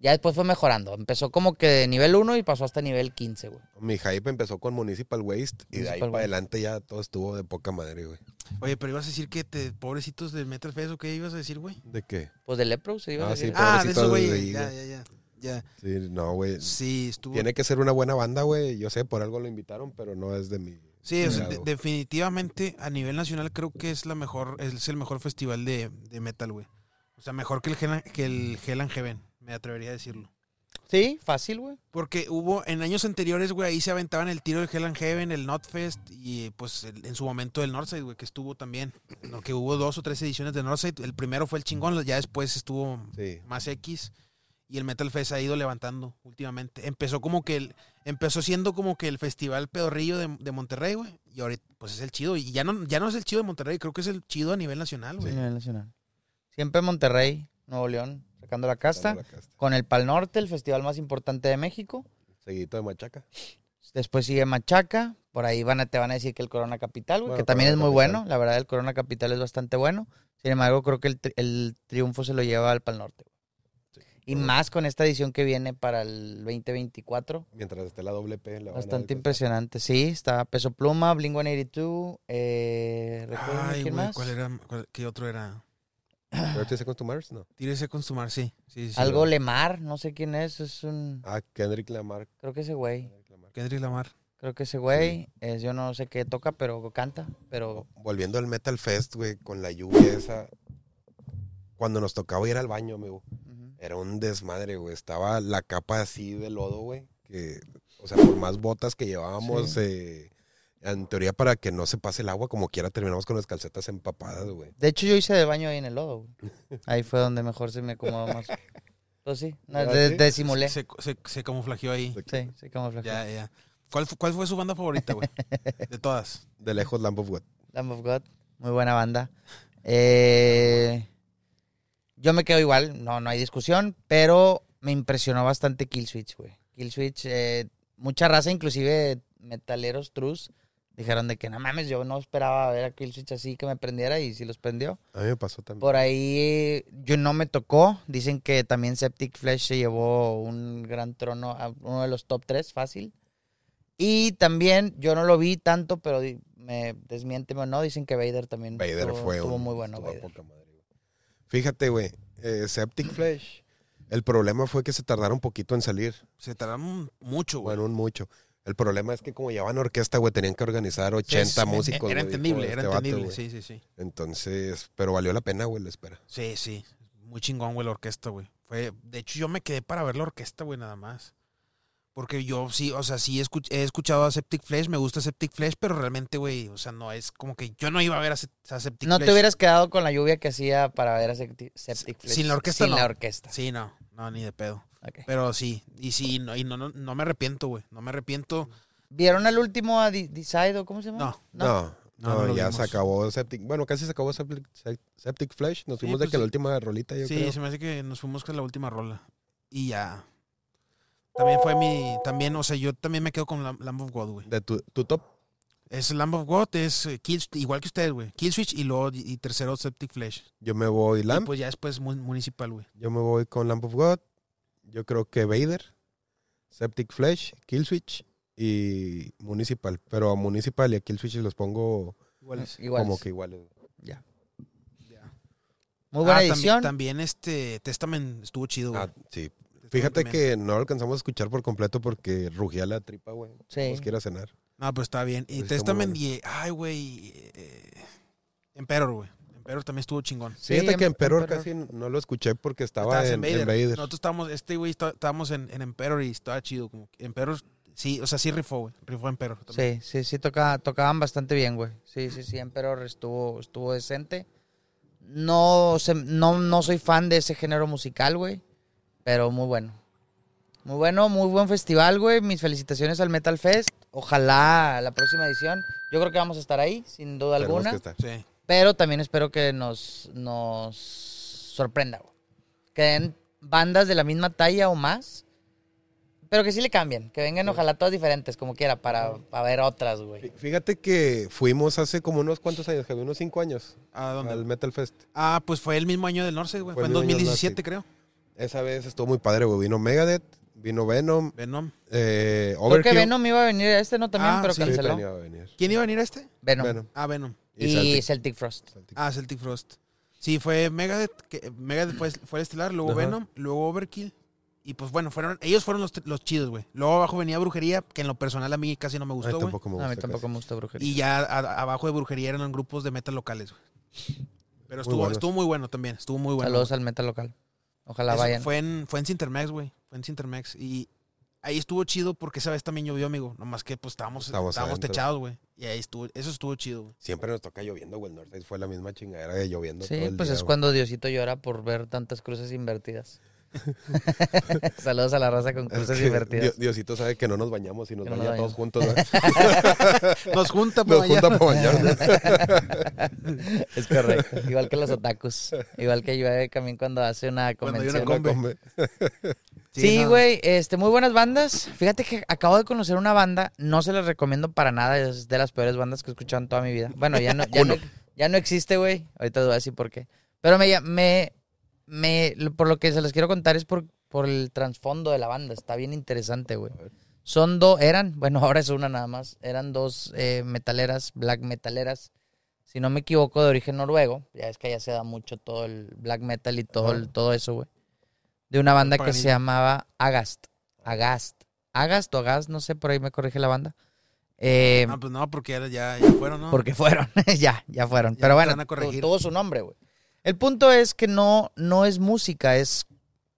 Ya después fue mejorando. Empezó como que de nivel 1 y pasó hasta nivel 15, güey. Mi hype empezó con Municipal Waste y de ahí para adelante ya todo estuvo de poca madre, güey. Oye, pero ibas a decir que te, pobrecitos del Metal Fest o qué ibas a decir, güey. ¿De qué? Pues de Lepro se iba a Ah, decir. sí, Ah, de Pobrecitos eso, güey. Ya, güey. ya, ya. Sí, no, güey. Sí, estuvo. Tiene que ser una buena banda, güey. Yo sé, por algo lo invitaron, pero no es de mi. Sí, o sea, de- definitivamente a nivel nacional creo que es la mejor, es el mejor festival de, de metal, güey. O sea, mejor que el Hell, que el Hell and Heaven, me atrevería a decirlo. Sí, fácil, güey. Porque hubo, en años anteriores, güey, ahí se aventaban el tiro del Hell and Heaven, el Notfest y pues el- en su momento el Northside, güey, que estuvo también. ¿no? Que hubo dos o tres ediciones de Northside. El primero fue el chingón, ya después estuvo Sí. más X y el Metal Fest ha ido levantando últimamente. Empezó como que el, empezó siendo como que el festival pedorrillo de, de Monterrey, güey, y ahorita pues es el chido y ya no ya no es el chido de Monterrey, creo que es el chido a nivel nacional, Sí, güey. a nivel nacional. Siempre Monterrey, Nuevo León, sacando la casta. Dando la casta. Con el Pal Norte, el festival más importante de México. Seguidito de Machaca. Después sigue Machaca. Por ahí van a, te van a decir que el Corona Capital, güey, Bueno, que también es muy Capital. bueno. La verdad, el Corona Capital es bastante bueno. Sin embargo, creo que el, tri- el triunfo se lo lleva al Pal Norte. güey. Y más con esta edición que viene para el 2024. Mientras esté la doble P, la Bastante impresionante. Sí, está Peso Pluma, Blink 182. Eh, ¿recuerdan Ay, quién más? ¿cuál era? cuál- ¿Qué otro era? 30 Seconds to Mars, no. Tírese con sumar, sí. sí, sí Algo. Lemar, no sé quién es. Es un. Ah, Kendrick Lamar. Creo que ese güey. Kendrick Lamar. Creo que ese güey. es- yo no sé qué toca, pero canta. Pero. Volviendo al Metal Fest, güey, con la lluvia esa. Cuando nos tocaba ir al baño, amigo. Era un desmadre, güey. Estaba la capa así de lodo, güey. Que, o sea, por más botas que llevábamos, Sí. eh, en teoría para que no se pase el agua, como quiera terminamos con las calcetas empapadas, güey. De hecho, yo hice de baño ahí en el lodo. güey. Ahí fue donde mejor se me acomodó más. Pues sí, no, ¿Ah, de- sí? disimulé. Se, se, se camuflajeó ahí. Sí, sí, camuflaje. Ya, ya. ¿Cuál, ¿Cuál fue su banda favorita, güey? De todas. De lejos, Lamb of God. Lamb of God, muy buena banda. Eh, yo me quedo igual, no, no hay discusión, pero me impresionó bastante Killswitch, güey. Killswitch, eh, mucha raza, inclusive metaleros trus, dijeron de que no mames, yo no esperaba ver a Killswitch así que me prendiera y sí los prendió. A mí me pasó también. Por ahí yo no me tocó, dicen que también Septic Flesh se llevó un gran trono, a uno de los top 3, fácil. Y también yo no lo vi tanto, pero me desmiénteme o no, dicen que Vader también Vader estuvo, fue estuvo un- muy bueno. Vader. poca madre, güey. Fíjate, güey, eh, Septic Flesh, el problema fue que se tardaron un poquito en salir. Se tardaron mucho, güey. Bueno, un mucho. El problema es que como llevaban orquesta, güey, tenían que organizar 80 Sí, sí, sí, músicos. Era entendible, era este vato, entendible. sí, sí, sí. Entonces, pero valió la pena, güey, la espera. Sí, sí. Muy chingón, güey, la orquesta, güey. Fue, de hecho, yo me quedé para ver la orquesta, güey, nada más. Porque yo sí, o sea, sí escuch- he escuchado a Septic Flesh, me gusta Septic Flesh, pero realmente, güey, o sea, no es como que yo no iba a ver a, Se- a Septic No Flesh. te hubieras quedado con la lluvia que hacía para ver a Septic Septic Flesh. Sin la orquesta, Sin no. la orquesta. Sí, no, no, ni de pedo. Pero sí, y sí, no, y no, no, no me arrepiento, güey. No me arrepiento. ¿Vieron al último a Decide o cómo se llama? No. No, No, no, no ya se acabó Septic. Bueno, casi se acabó Septic, Sep- Septic Flesh. Nos Sí, fuimos de pues que la sí. última rolita, yo sí, creo. se me hace que nos fuimos con la última rola. Y ya. También fue mi. También, o sea, yo también me quedo con Lam- Lamb of God, güey. De tu, tu top. Es Lamb of God, es eh, Kill, igual que ustedes, güey. Killswitch y luego y, y tercero Septic Flesh. Yo me voy Y Lamb. pues ya después Mun- Municipal, güey. Yo me voy con Lamb of God. Yo creo que Vader, Septic Flesh, Killswitch y Municipal. Pero a Municipal y a Killswitch los pongo Iguales. Como que iguales. Ya. Muy buena Ah, también- edición. También, este Testament estuvo chido, güey. Ah, sí. Fíjate que no lo alcanzamos a escuchar por completo porque rugía la tripa, güey. Sí. Nos quiere cenar. No, pues está bien. Y Pues Testament bueno. y. Ay, güey. eh, Emperor, güey. Emperor también estuvo chingón. Sí, Fíjate que Em- Emperor Emperor. casi no lo escuché porque estaba Estabas en, en Vader. Nosotros estábamos, este güey, está- estábamos en, en Emperor y estaba chido. Como que Emperor, sí, o sea, sí rifó, güey. Rifó Emperor. también. Sí, sí, sí, toca- tocaban bastante bien, güey. Sí, sí, sí, Emperor estuvo, estuvo decente. No, se- no, no soy fan de ese género musical, güey, pero muy bueno. Muy bueno, muy buen festival, güey. Mis felicitaciones al Metal Fest. Ojalá la próxima edición. Yo creo que vamos a estar ahí, sin duda Tenemos alguna. que estar. Sí. Pero también espero que nos, nos sorprenda, güey. Que den bandas de la misma talla o más. Pero que sí le cambien. Que vengan, ojalá todas diferentes, como quiera, para, para ver otras, güey. Fí- Fíjate que fuimos hace como unos cuantos años, Javi, unos cinco años, ¿A dónde? al Metal Fest. Ah, pues fue el mismo año del Norse, güey. Fue Fue, en mismo año del 2017, Norse. creo. Esa vez estuvo muy padre, güey. Vino Megadeth, vino Venom, Venom. eh, Creo que. Venom iba a venir a este, ¿no? También, Ah, pero sí, Sí, canceló. venir. ¿Quién iba a venir a este? Venom. Venom. Ah, Venom. Y, Celtic. Celtic. Frost. Celtic. Ah, Celtic Frost. Sí, fue Megadeth. Que Megadeth fue, fue el estelar, luego Ajá. Venom, luego Overkill Y pues bueno, fueron, ellos fueron los, los chidos, güey. Luego abajo venía Brujería, que en lo personal a mí casi no me Ay, gustó, güey. tampoco me No, a mí gusta tampoco casi. me gusta brujería. Y ya a- abajo de Brujería eran grupos de metal locales, güey. Pero estuvo, buenos. estuvo muy bueno también, estuvo muy bueno. Saludos güey. al metal local. Ojalá Eso vayan. Fue en, fue en Cintermex, güey. Fue en Cintermex. Y ahí estuvo chido porque esa vez también llovió, amigo. Nomás que pues estábamos, Estábamos techados, güey. Y ahí estuvo, eso estuvo chido, güey. Siempre nos toca lloviendo, güey. El Norte fue la misma chingadera de lloviendo todo Sí, el pues día, es güey. cuando Diosito llora por ver tantas cruces invertidas. Saludos a la raza con Es cruces que invertidas. Dios- Diosito sabe que no nos bañamos y nos no baña todos bañamos. juntos. ¿verdad? Nos junta para Nos junta para bañarnos. Es correcto. Igual que los otakus. Igual que llueve también cuando hace una Cuando hay una convención. Combe. Sí, no. güey, este, muy buenas bandas. Fíjate que acabo de conocer una banda, no se las recomiendo para nada, es de las peores bandas que he escuchado en toda mi vida. Bueno, ya no, ya no, ya no existe, güey. Ahorita te voy a decir por qué. Pero me, me, me, por lo que se les quiero contar es por, por el trasfondo de la banda. Está bien interesante, güey. Son dos, eran, bueno, ahora es una nada más. Eran dos eh, metaleras, black metaleras. Si no me equivoco, de origen noruego. Ya es que allá se da mucho todo el black metal y todo, el- todo eso, güey. De una banda que se llamaba Agast. Agast. Agast o Agast, no sé, por ahí me corrige la banda. Eh, No, pues no, porque ya, ya, ya fueron, ¿no? porque fueron, ya, ya fueron. Ya Pero bueno, tuvo su nombre, güey. El punto es que no, no es música, es.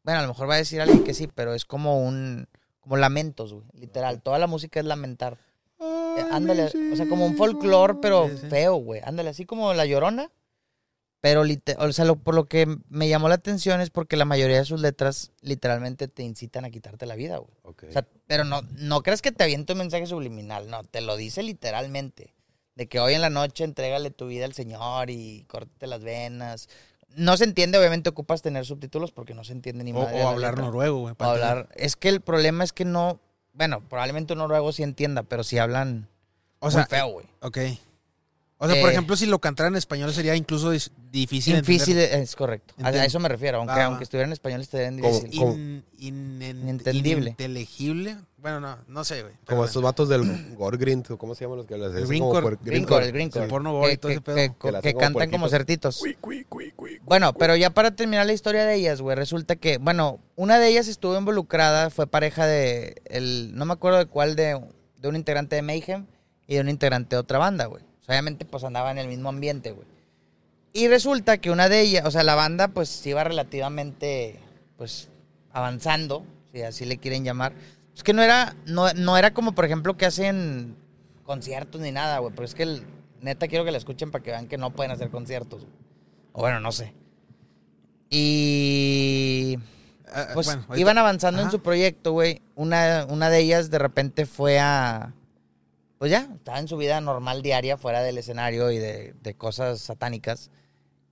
Bueno, a lo mejor va a decir alguien que sí, pero es como un. Como lamentos, güey. Literal. Toda la música es lamentar. Eh, ándale, o sea, como un folclore, pero Sí, sí. feo, güey. Ándale, así como La Llorona. Pero, o sea, lo- por lo que me llamó la atención es porque la mayoría de sus letras literalmente te incitan a quitarte la vida, güey. Ok. O sea, pero no, no crees que te aviente un mensaje subliminal, no, te lo dice literalmente. De que hoy en la noche entrégale tu vida al Señor y córtate las venas. No se entiende, obviamente ocupas tener subtítulos porque no se entiende ni o, madre o hablar letra. noruego, güey. O hablar. Es que el problema es que no. Bueno, probablemente un noruego sí entienda, pero si hablan O muy sea, feo, güey. ok. O sea, por Eh, ejemplo, si lo cantara en español sería incluso difícil. Difícil, entender. es correcto. A, Entiendo. a eso me refiero, aunque, va. aunque estuviera en español estaría difícil. In- Inentendible. Ininteligible. Bueno, no, no sé, güey. Como estos vatos del Gorgrind, o ¿cómo se llaman los que les El el Greencore. El porno gore y que, todo ese que- pedo. que- Que que como cantan como certitos. Cui, cui, cui, cui, cui, Bueno, cui. pero ya para terminar la historia de ellas, güey, resulta que, bueno, una de ellas estuvo involucrada, fue pareja de, el, no me acuerdo de cuál, de, de un integrante de Mayhem y de un integrante de otra banda, güey. O sea, obviamente, pues andaba en el mismo ambiente, güey. Y resulta que una de ellas, o sea, la banda, pues iba relativamente, pues, avanzando, si así le quieren llamar. Es que no era, no, no era como, por ejemplo, que hacen conciertos ni nada, güey, pero es que, el- neta, quiero que la escuchen para que vean que no pueden hacer conciertos. O bueno, no sé. Y Ah, pues bueno, ahorita- iban avanzando en su proyecto, güey. Una, una de ellas de repente fue a. Pues ya, estaba en su vida normal diaria, fuera del escenario y de, de cosas satánicas.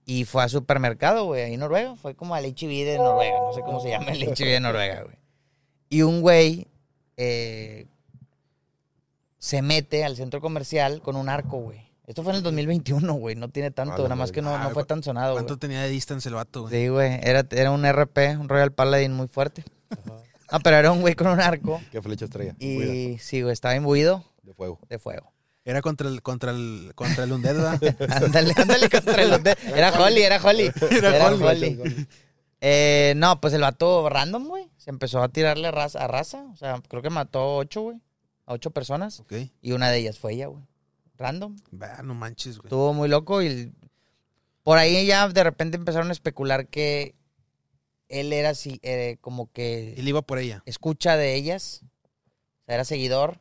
Y fue a supermercado, güey, ahí en Noruega. Fue como al HB de Noruega. No sé cómo se llama el HB de Noruega, güey. Y un güey eh, se mete al centro comercial con un arco, güey. Esto fue en el 2021, güey. No tiene tanto, nada más que no, no fue tan sonado, güey. ¿Cuánto tenía de distance el vato, güey? Sí, güey. Era, era un RP, un Royal Paladin muy fuerte. Ah, pero era un güey con un arco. ¿Qué flechas traía? Cuida, Y sí, güey, estaba imbuido De fuego. de fuego. Era contra el, contra el, contra el Undead, ¿verdad? Ándale, ándale contra el hotel. Era Holly, era Holly. Era, Holly. Eh, no, pues el vato random, güey. Se empezó a tirarle raza, a raza. O sea, creo que mató a ocho, güey. A ocho personas. ok. Y una de ellas fue ella, güey. Random. Va, no manches, güey. Estuvo muy loco y por ahí ya de repente empezaron a especular que él era así, eh, como que Él iba por ella. escucha de ellas. O sea, era seguidor.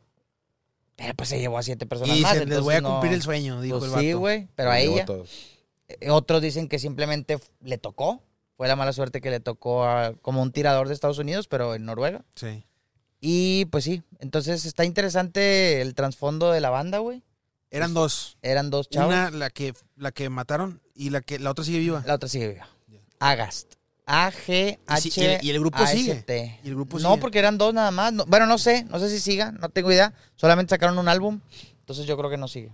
Pero pues se llevó a siete personas Y más. se, les voy a cumplir el sueño, dijo Pues el vato. sí, güey. Pero a ella. todos. Eh, Otros dicen que simplemente le tocó. Fue la mala suerte que le tocó a- como un tirador de Estados Unidos, pero en Noruega. Sí. Y pues sí. Entonces está interesante el trasfondo de la banda, güey. Eran dos. Eran dos chavos. Una, la que, la que mataron, y la que la otra sigue viva. La otra sigue viva. Agast. A-G-H. Y sí, y el- y el grupo sigue. Y el grupo no, sigue. porque eran dos nada más. No- bueno, no sé. No sé si siga. No tengo idea. Solamente sacaron un álbum. Entonces yo creo que no sigue.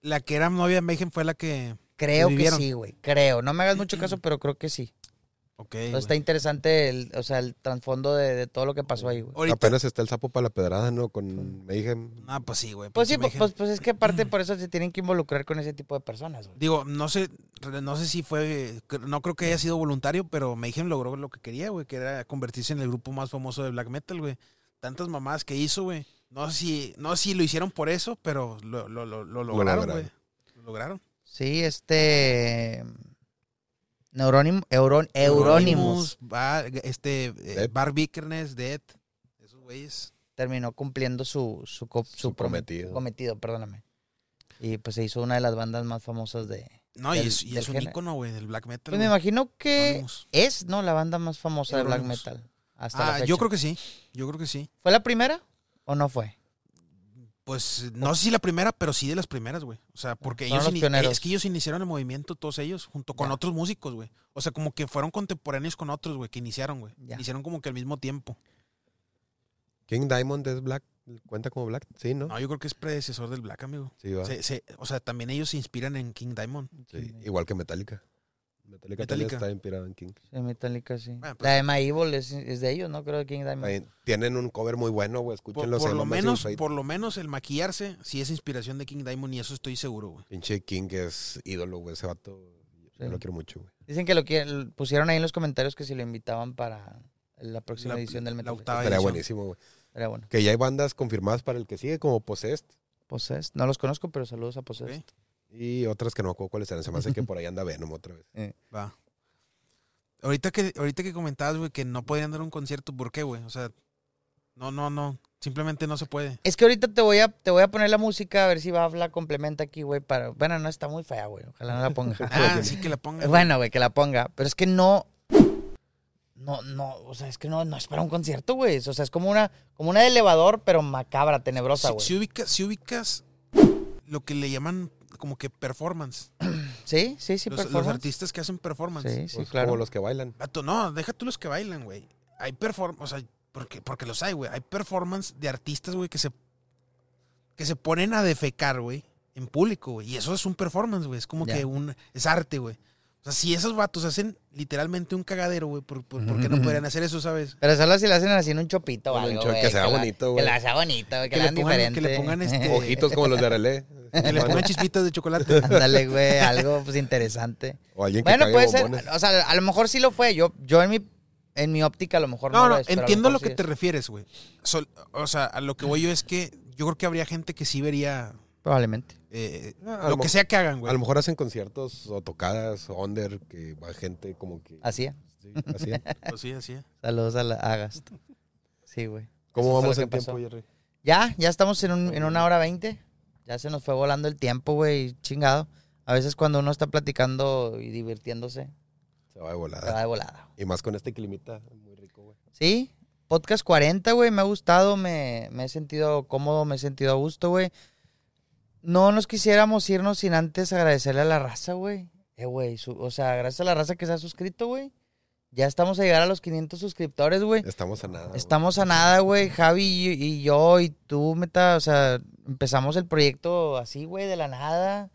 La que era novia de Mayhem fue la que. Creo que sí, güey. Creo. No me hagas mucho caso, pero creo que sí. Ok, Entonces está interesante el, o sea, el trasfondo de, de todo lo que pasó ahí, güey. Ahorita- Apenas está el sapo para la pedrada, ¿no? Con Mayhem. Ah, pues sí, güey. Pues sí, pues, pues es que aparte por eso se tienen que involucrar con ese tipo de personas, güey. Digo, no sé, no sé si fue, no creo que haya sido voluntario, pero Mayhem logró lo que quería, güey, que era convertirse en el grupo más famoso de black metal, güey. Tantas mamadas que hizo, güey. No sé si, no sé si lo hicieron por eso, pero lo, lo, lo, lo lograron, lograron. güey. Lo lograron. Sí, este... Neurónimo, Euron, Euronymous este, eh, Dead. Bar Vikernes, Dead, esos güeyes. terminó cumpliendo su, su, co- Su prom- cometido. perdóname. Y pues se hizo una de las bandas más famosas de... No, y Del- es, y es un ícono, güey, del black metal. Pues me imagino que Euronymous. es, ¿no? La banda más famosa de black Euronymous. metal. Hasta la Ah, fecha. yo creo que sí, yo creo que sí. ¿Fue la primera o no fue? Pues no sé si la primera, pero sí de las primeras, güey. O sea, porque ellos, los ini- pioneros. es que ellos iniciaron el movimiento, todos ellos, junto con Ya. otros músicos, güey. O sea, como que fueron contemporáneos con otros, güey, que iniciaron, güey. Ya. Iniciaron como que al mismo tiempo. King Diamond es Black. ¿Cuenta como Black? Sí, ¿no? No, yo creo que es predecesor del Black, amigo. Sí, va. Se- se- o sea, también ellos se inspiran en King Diamond. Sí, Igual que Metallica. Metallica, también Metallica. está inspirado en King. Sí, Metallica, sí. Pues- la de My Evil es, es de ellos, ¿no? Creo que King Diamond. Tienen un cover muy bueno, güey. Por, Escúchenlo. por se lo menos, por lo menos el maquillarse sí es inspiración de King Diamond y eso estoy seguro, güey. Pinche King es ídolo, güey. Ese vato. Yo Sí. lo quiero mucho, güey. Dicen que lo quieren, pusieron ahí en los comentarios que si lo invitaban para la próxima La- edición del la Metal octava Estaría edición. buenísimo, güey. Era bueno. Que ya hay bandas confirmadas para el que sigue, como Possessed. Possessed. No los conozco, pero saludos a Possessed. Y otras que no me acuerdo cuáles eran. Se me hace que por ahí anda Venom otra vez. Va. Ahorita que, ahorita que comentabas, güey, que no podían dar un concierto, ¿por qué, güey? O sea, no, no, no. Simplemente no se puede. Es que ahorita te voy a, te voy a poner la música a ver si va la complementa aquí, güey. Para... Bueno, no está muy fea, güey. Ojalá no la ponga. Ah, sí que la pongan. bueno, güey, que la ponga. Pero es que no. No, no, o sea, es que no, no es para un concierto, güey. O sea, es como una, como una de elevador, pero macabra, tenebrosa, si, güey. si ubicas, si ubicas lo que le llaman como que performance. Sí, sí, sí, los, los artistas que hacen performance. Sí, sí, Pues, claro. Como los que bailan. Vato, no, deja tú los que bailan, güey. Hay performance, o sea, porque, porque los hay, güey. Hay performance de artistas, güey, que se, que se ponen a defecar, güey, en público, güey. Y eso es un performance, güey. Es como que un, es arte, güey. O sea, si esos vatos hacen literalmente un cagadero, güey, ¿por, por, por qué no podrían hacer eso, sabes? Pero solo si le hacen así en un chopito o algo, güey. que sea la- bonito, güey. Que la sea bonito, güey. Que, Que la le hagan pongan- diferente. que le pongan este- Ojitos como los de Arelé. Que le pongan chispitas de chocolate. Ándale, güey, algo pues interesante. O alguien que Bueno, puede ser, o sea, a lo mejor sí lo fue. Yo, yo en mi, en mi óptica a lo mejor no, No, lo no, es, entiendo a lo que sí te es. refieres, güey. O sea, a lo que voy yo es que yo creo que habría gente que sí vería Probablemente. Eh, a lo que sea que hagan, A güey. lo mejor hacen conciertos o tocadas, under, que va gente como que... Así. Sí, así. Pues sí, así. Saludos a la Agast. Sí, güey. ¿Cómo Eso vamos en pasó. tiempo, Jerry? Ya, ya estamos en, un- en una hora veinte. Ya se nos fue volando el tiempo, güey, chingado. A veces cuando uno está platicando y divirtiéndose, Se va de se va volada. de volada. Y más con este climita, muy rico, güey. Sí, podcast 40, güey, me ha gustado, me, me he sentido cómodo, me he sentido a gusto, güey. No nos quisiéramos irnos sin antes agradecerle a la raza, güey. Eh, güey, o sea, gracias a la raza que se ha suscrito, güey. Ya estamos a llegar a los 500 suscriptores, güey. Estamos a nada. güey. Estamos a nada, güey. Javi y, y yo y tú, Meta, o sea, empezamos el proyecto así, güey, de la nada.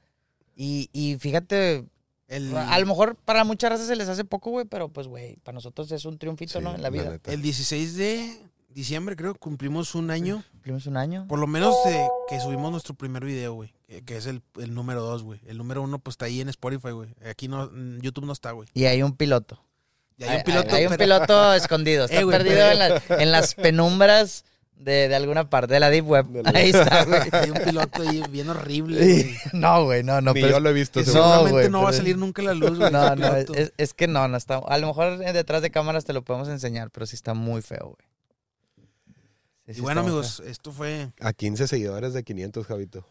Y, y fíjate, El, a lo mejor para muchas razas se les hace poco, güey, pero pues, güey, para nosotros es un triunfito, Sí, ¿no? En la vida. el 16 de diciembre, creo, cumplimos un año. Cumplimos un año. Por lo menos de que subimos nuestro primer video, güey. Que, que es el, el número dos, güey. El número uno, pues está ahí en Spotify, güey. Aquí no, en YouTube no está, güey. Y hay un piloto. Y hay un piloto. hay un pero- piloto escondido. Está Eh, perdido pero- en, la- en las penumbras de, de alguna parte de la Deep Web. De la- Ahí está, güey. Hay un piloto ahí bien horrible, güey. No, güey, no, no. Ni pero yo lo he visto. Seguramente no va a salir nunca la luz, güey. No, no, es, piloto. es- es que no, no está. A lo mejor eh, detrás de cámaras te lo podemos enseñar, pero sí está muy feo, güey. Y sí bueno, amigos, esto fue A 15 seguidores de 500, Javito.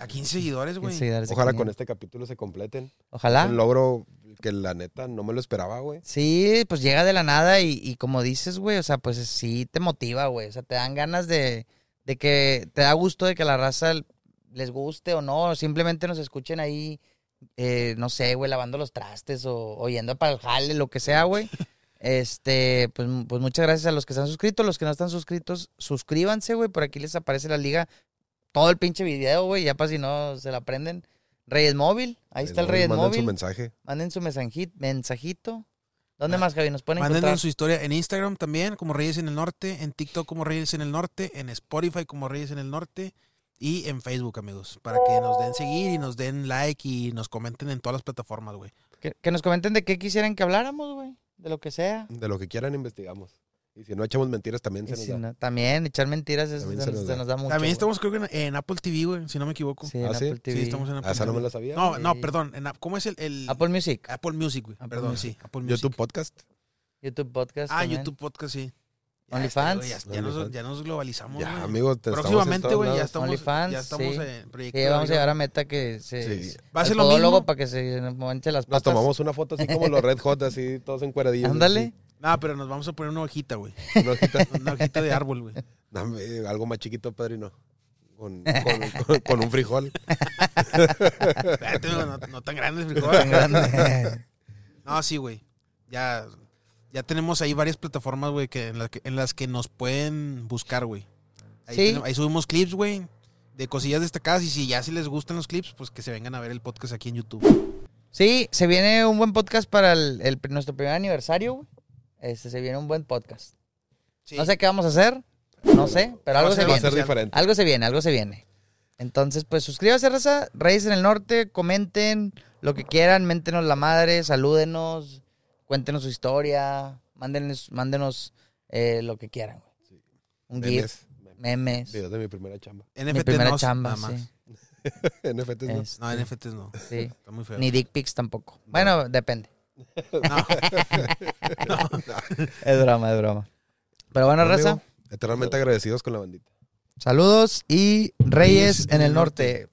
a 15 seguidores, güey. Ojalá con 500. este capítulo se completen. Ojalá. Un logro que la neta no me lo esperaba, güey. Sí, pues llega de la nada y, y como dices, güey, o sea, pues sí te motiva, güey. O sea, te dan ganas de, de que, te da gusto de que la raza les guste o no, o simplemente nos escuchen ahí, eh, no sé, güey, lavando los trastes o, o yendo para el jale, lo que sea, güey. Este, pues, pues muchas gracias a los que están suscritos, los que no están suscritos, suscríbanse, güey, por aquí les aparece la liga, todo el pinche video, güey, ya para si no se la aprenden. Reyes Móvil, ahí está el Reyes Manden Móvil. su mensaje. Manden su mensajito, mensajito ¿Dónde Ah, más, Javi? ¿Nos pueden Mándenos encontrar? su historia en Instagram también, como Reyes en el Norte, en TikTok como Reyes en el Norte, en Spotify como Reyes en el Norte y en Facebook, amigos, para que nos den seguir y nos den like y nos comenten en todas las plataformas, güey. Que, que nos comenten de qué quisieran que habláramos, güey. De lo que sea. De lo que quieran investigamos. Y si no echamos mentiras también Y se nos da. no- también echar mentiras es- También se, se nos, nos se da. nos da mucho. También güey. estamos creo que en, en Apple TV, güey, si no me equivoco. Sí, en ¿Ah, sí? Apple TV. Sí, estamos en Apple Ah, esa no me la sabía. No, Sí. no, perdón, en, ¿cómo es el, el- Apple Music, Apple Music, güey? Apple Perdón, Music. sí, Apple Music. YouTube Podcast. YouTube Podcast. Ah, también. YouTube Podcast, sí. OnlyFans. Ya, ya nos, ya nos globalizamos, Ya, güey. amigos. te- Próximamente, güey, ya estamos, OnlyFans, ya estamos sí. en proyecto. Sí, vamos a llegar a meta que se... Sí. Va a ser lo mismo. para que se manche las Nos patas. tomamos una foto así como los Red Hot, así todos encueradillos. Ándale. No, pero nos vamos a poner una hojita, güey. Una hojita. Una hojita de árbol, güey. Dame algo más chiquito, padrino. Con, con, con- con un frijol. Espérate, güey, no, no tan grande el frijol. Tan grande. No, sí, güey. Ya, ya tenemos ahí varias plataformas, güey, que en, la que- en las que nos pueden buscar, güey. Ahí, Sí. tenemos- ahí subimos clips, güey, de cosillas destacadas. Y si ya si les gustan los clips, pues que se vengan a ver el podcast aquí en YouTube. Sí, se viene un buen podcast para el, el- nuestro primer aniversario, güey. Este, se viene un buen podcast. Sí. No sé qué vamos a hacer, no sé, pero algo se viene. Algo se viene, algo se viene. Entonces, pues suscríbase, raza. Reyes en el Norte, comenten lo que quieran, méntenos la madre, salúdenos, cuéntenos su historia, mándenos, mándenos eh, lo que quieran. güey. Un GIF, Memes. memes. Videos de mi primera chamba. NFT Mi primera no, chamba, nada más. sí. NFTs no. Este, No, NFTs no. sí. Está muy feo. Ni dick pics tampoco. Bueno, depende. No. Es broma, es broma. Pero bueno, Amigo, raza, Eternamente agradecidos con la bandita. saludos y Reyes Reyes en el norte.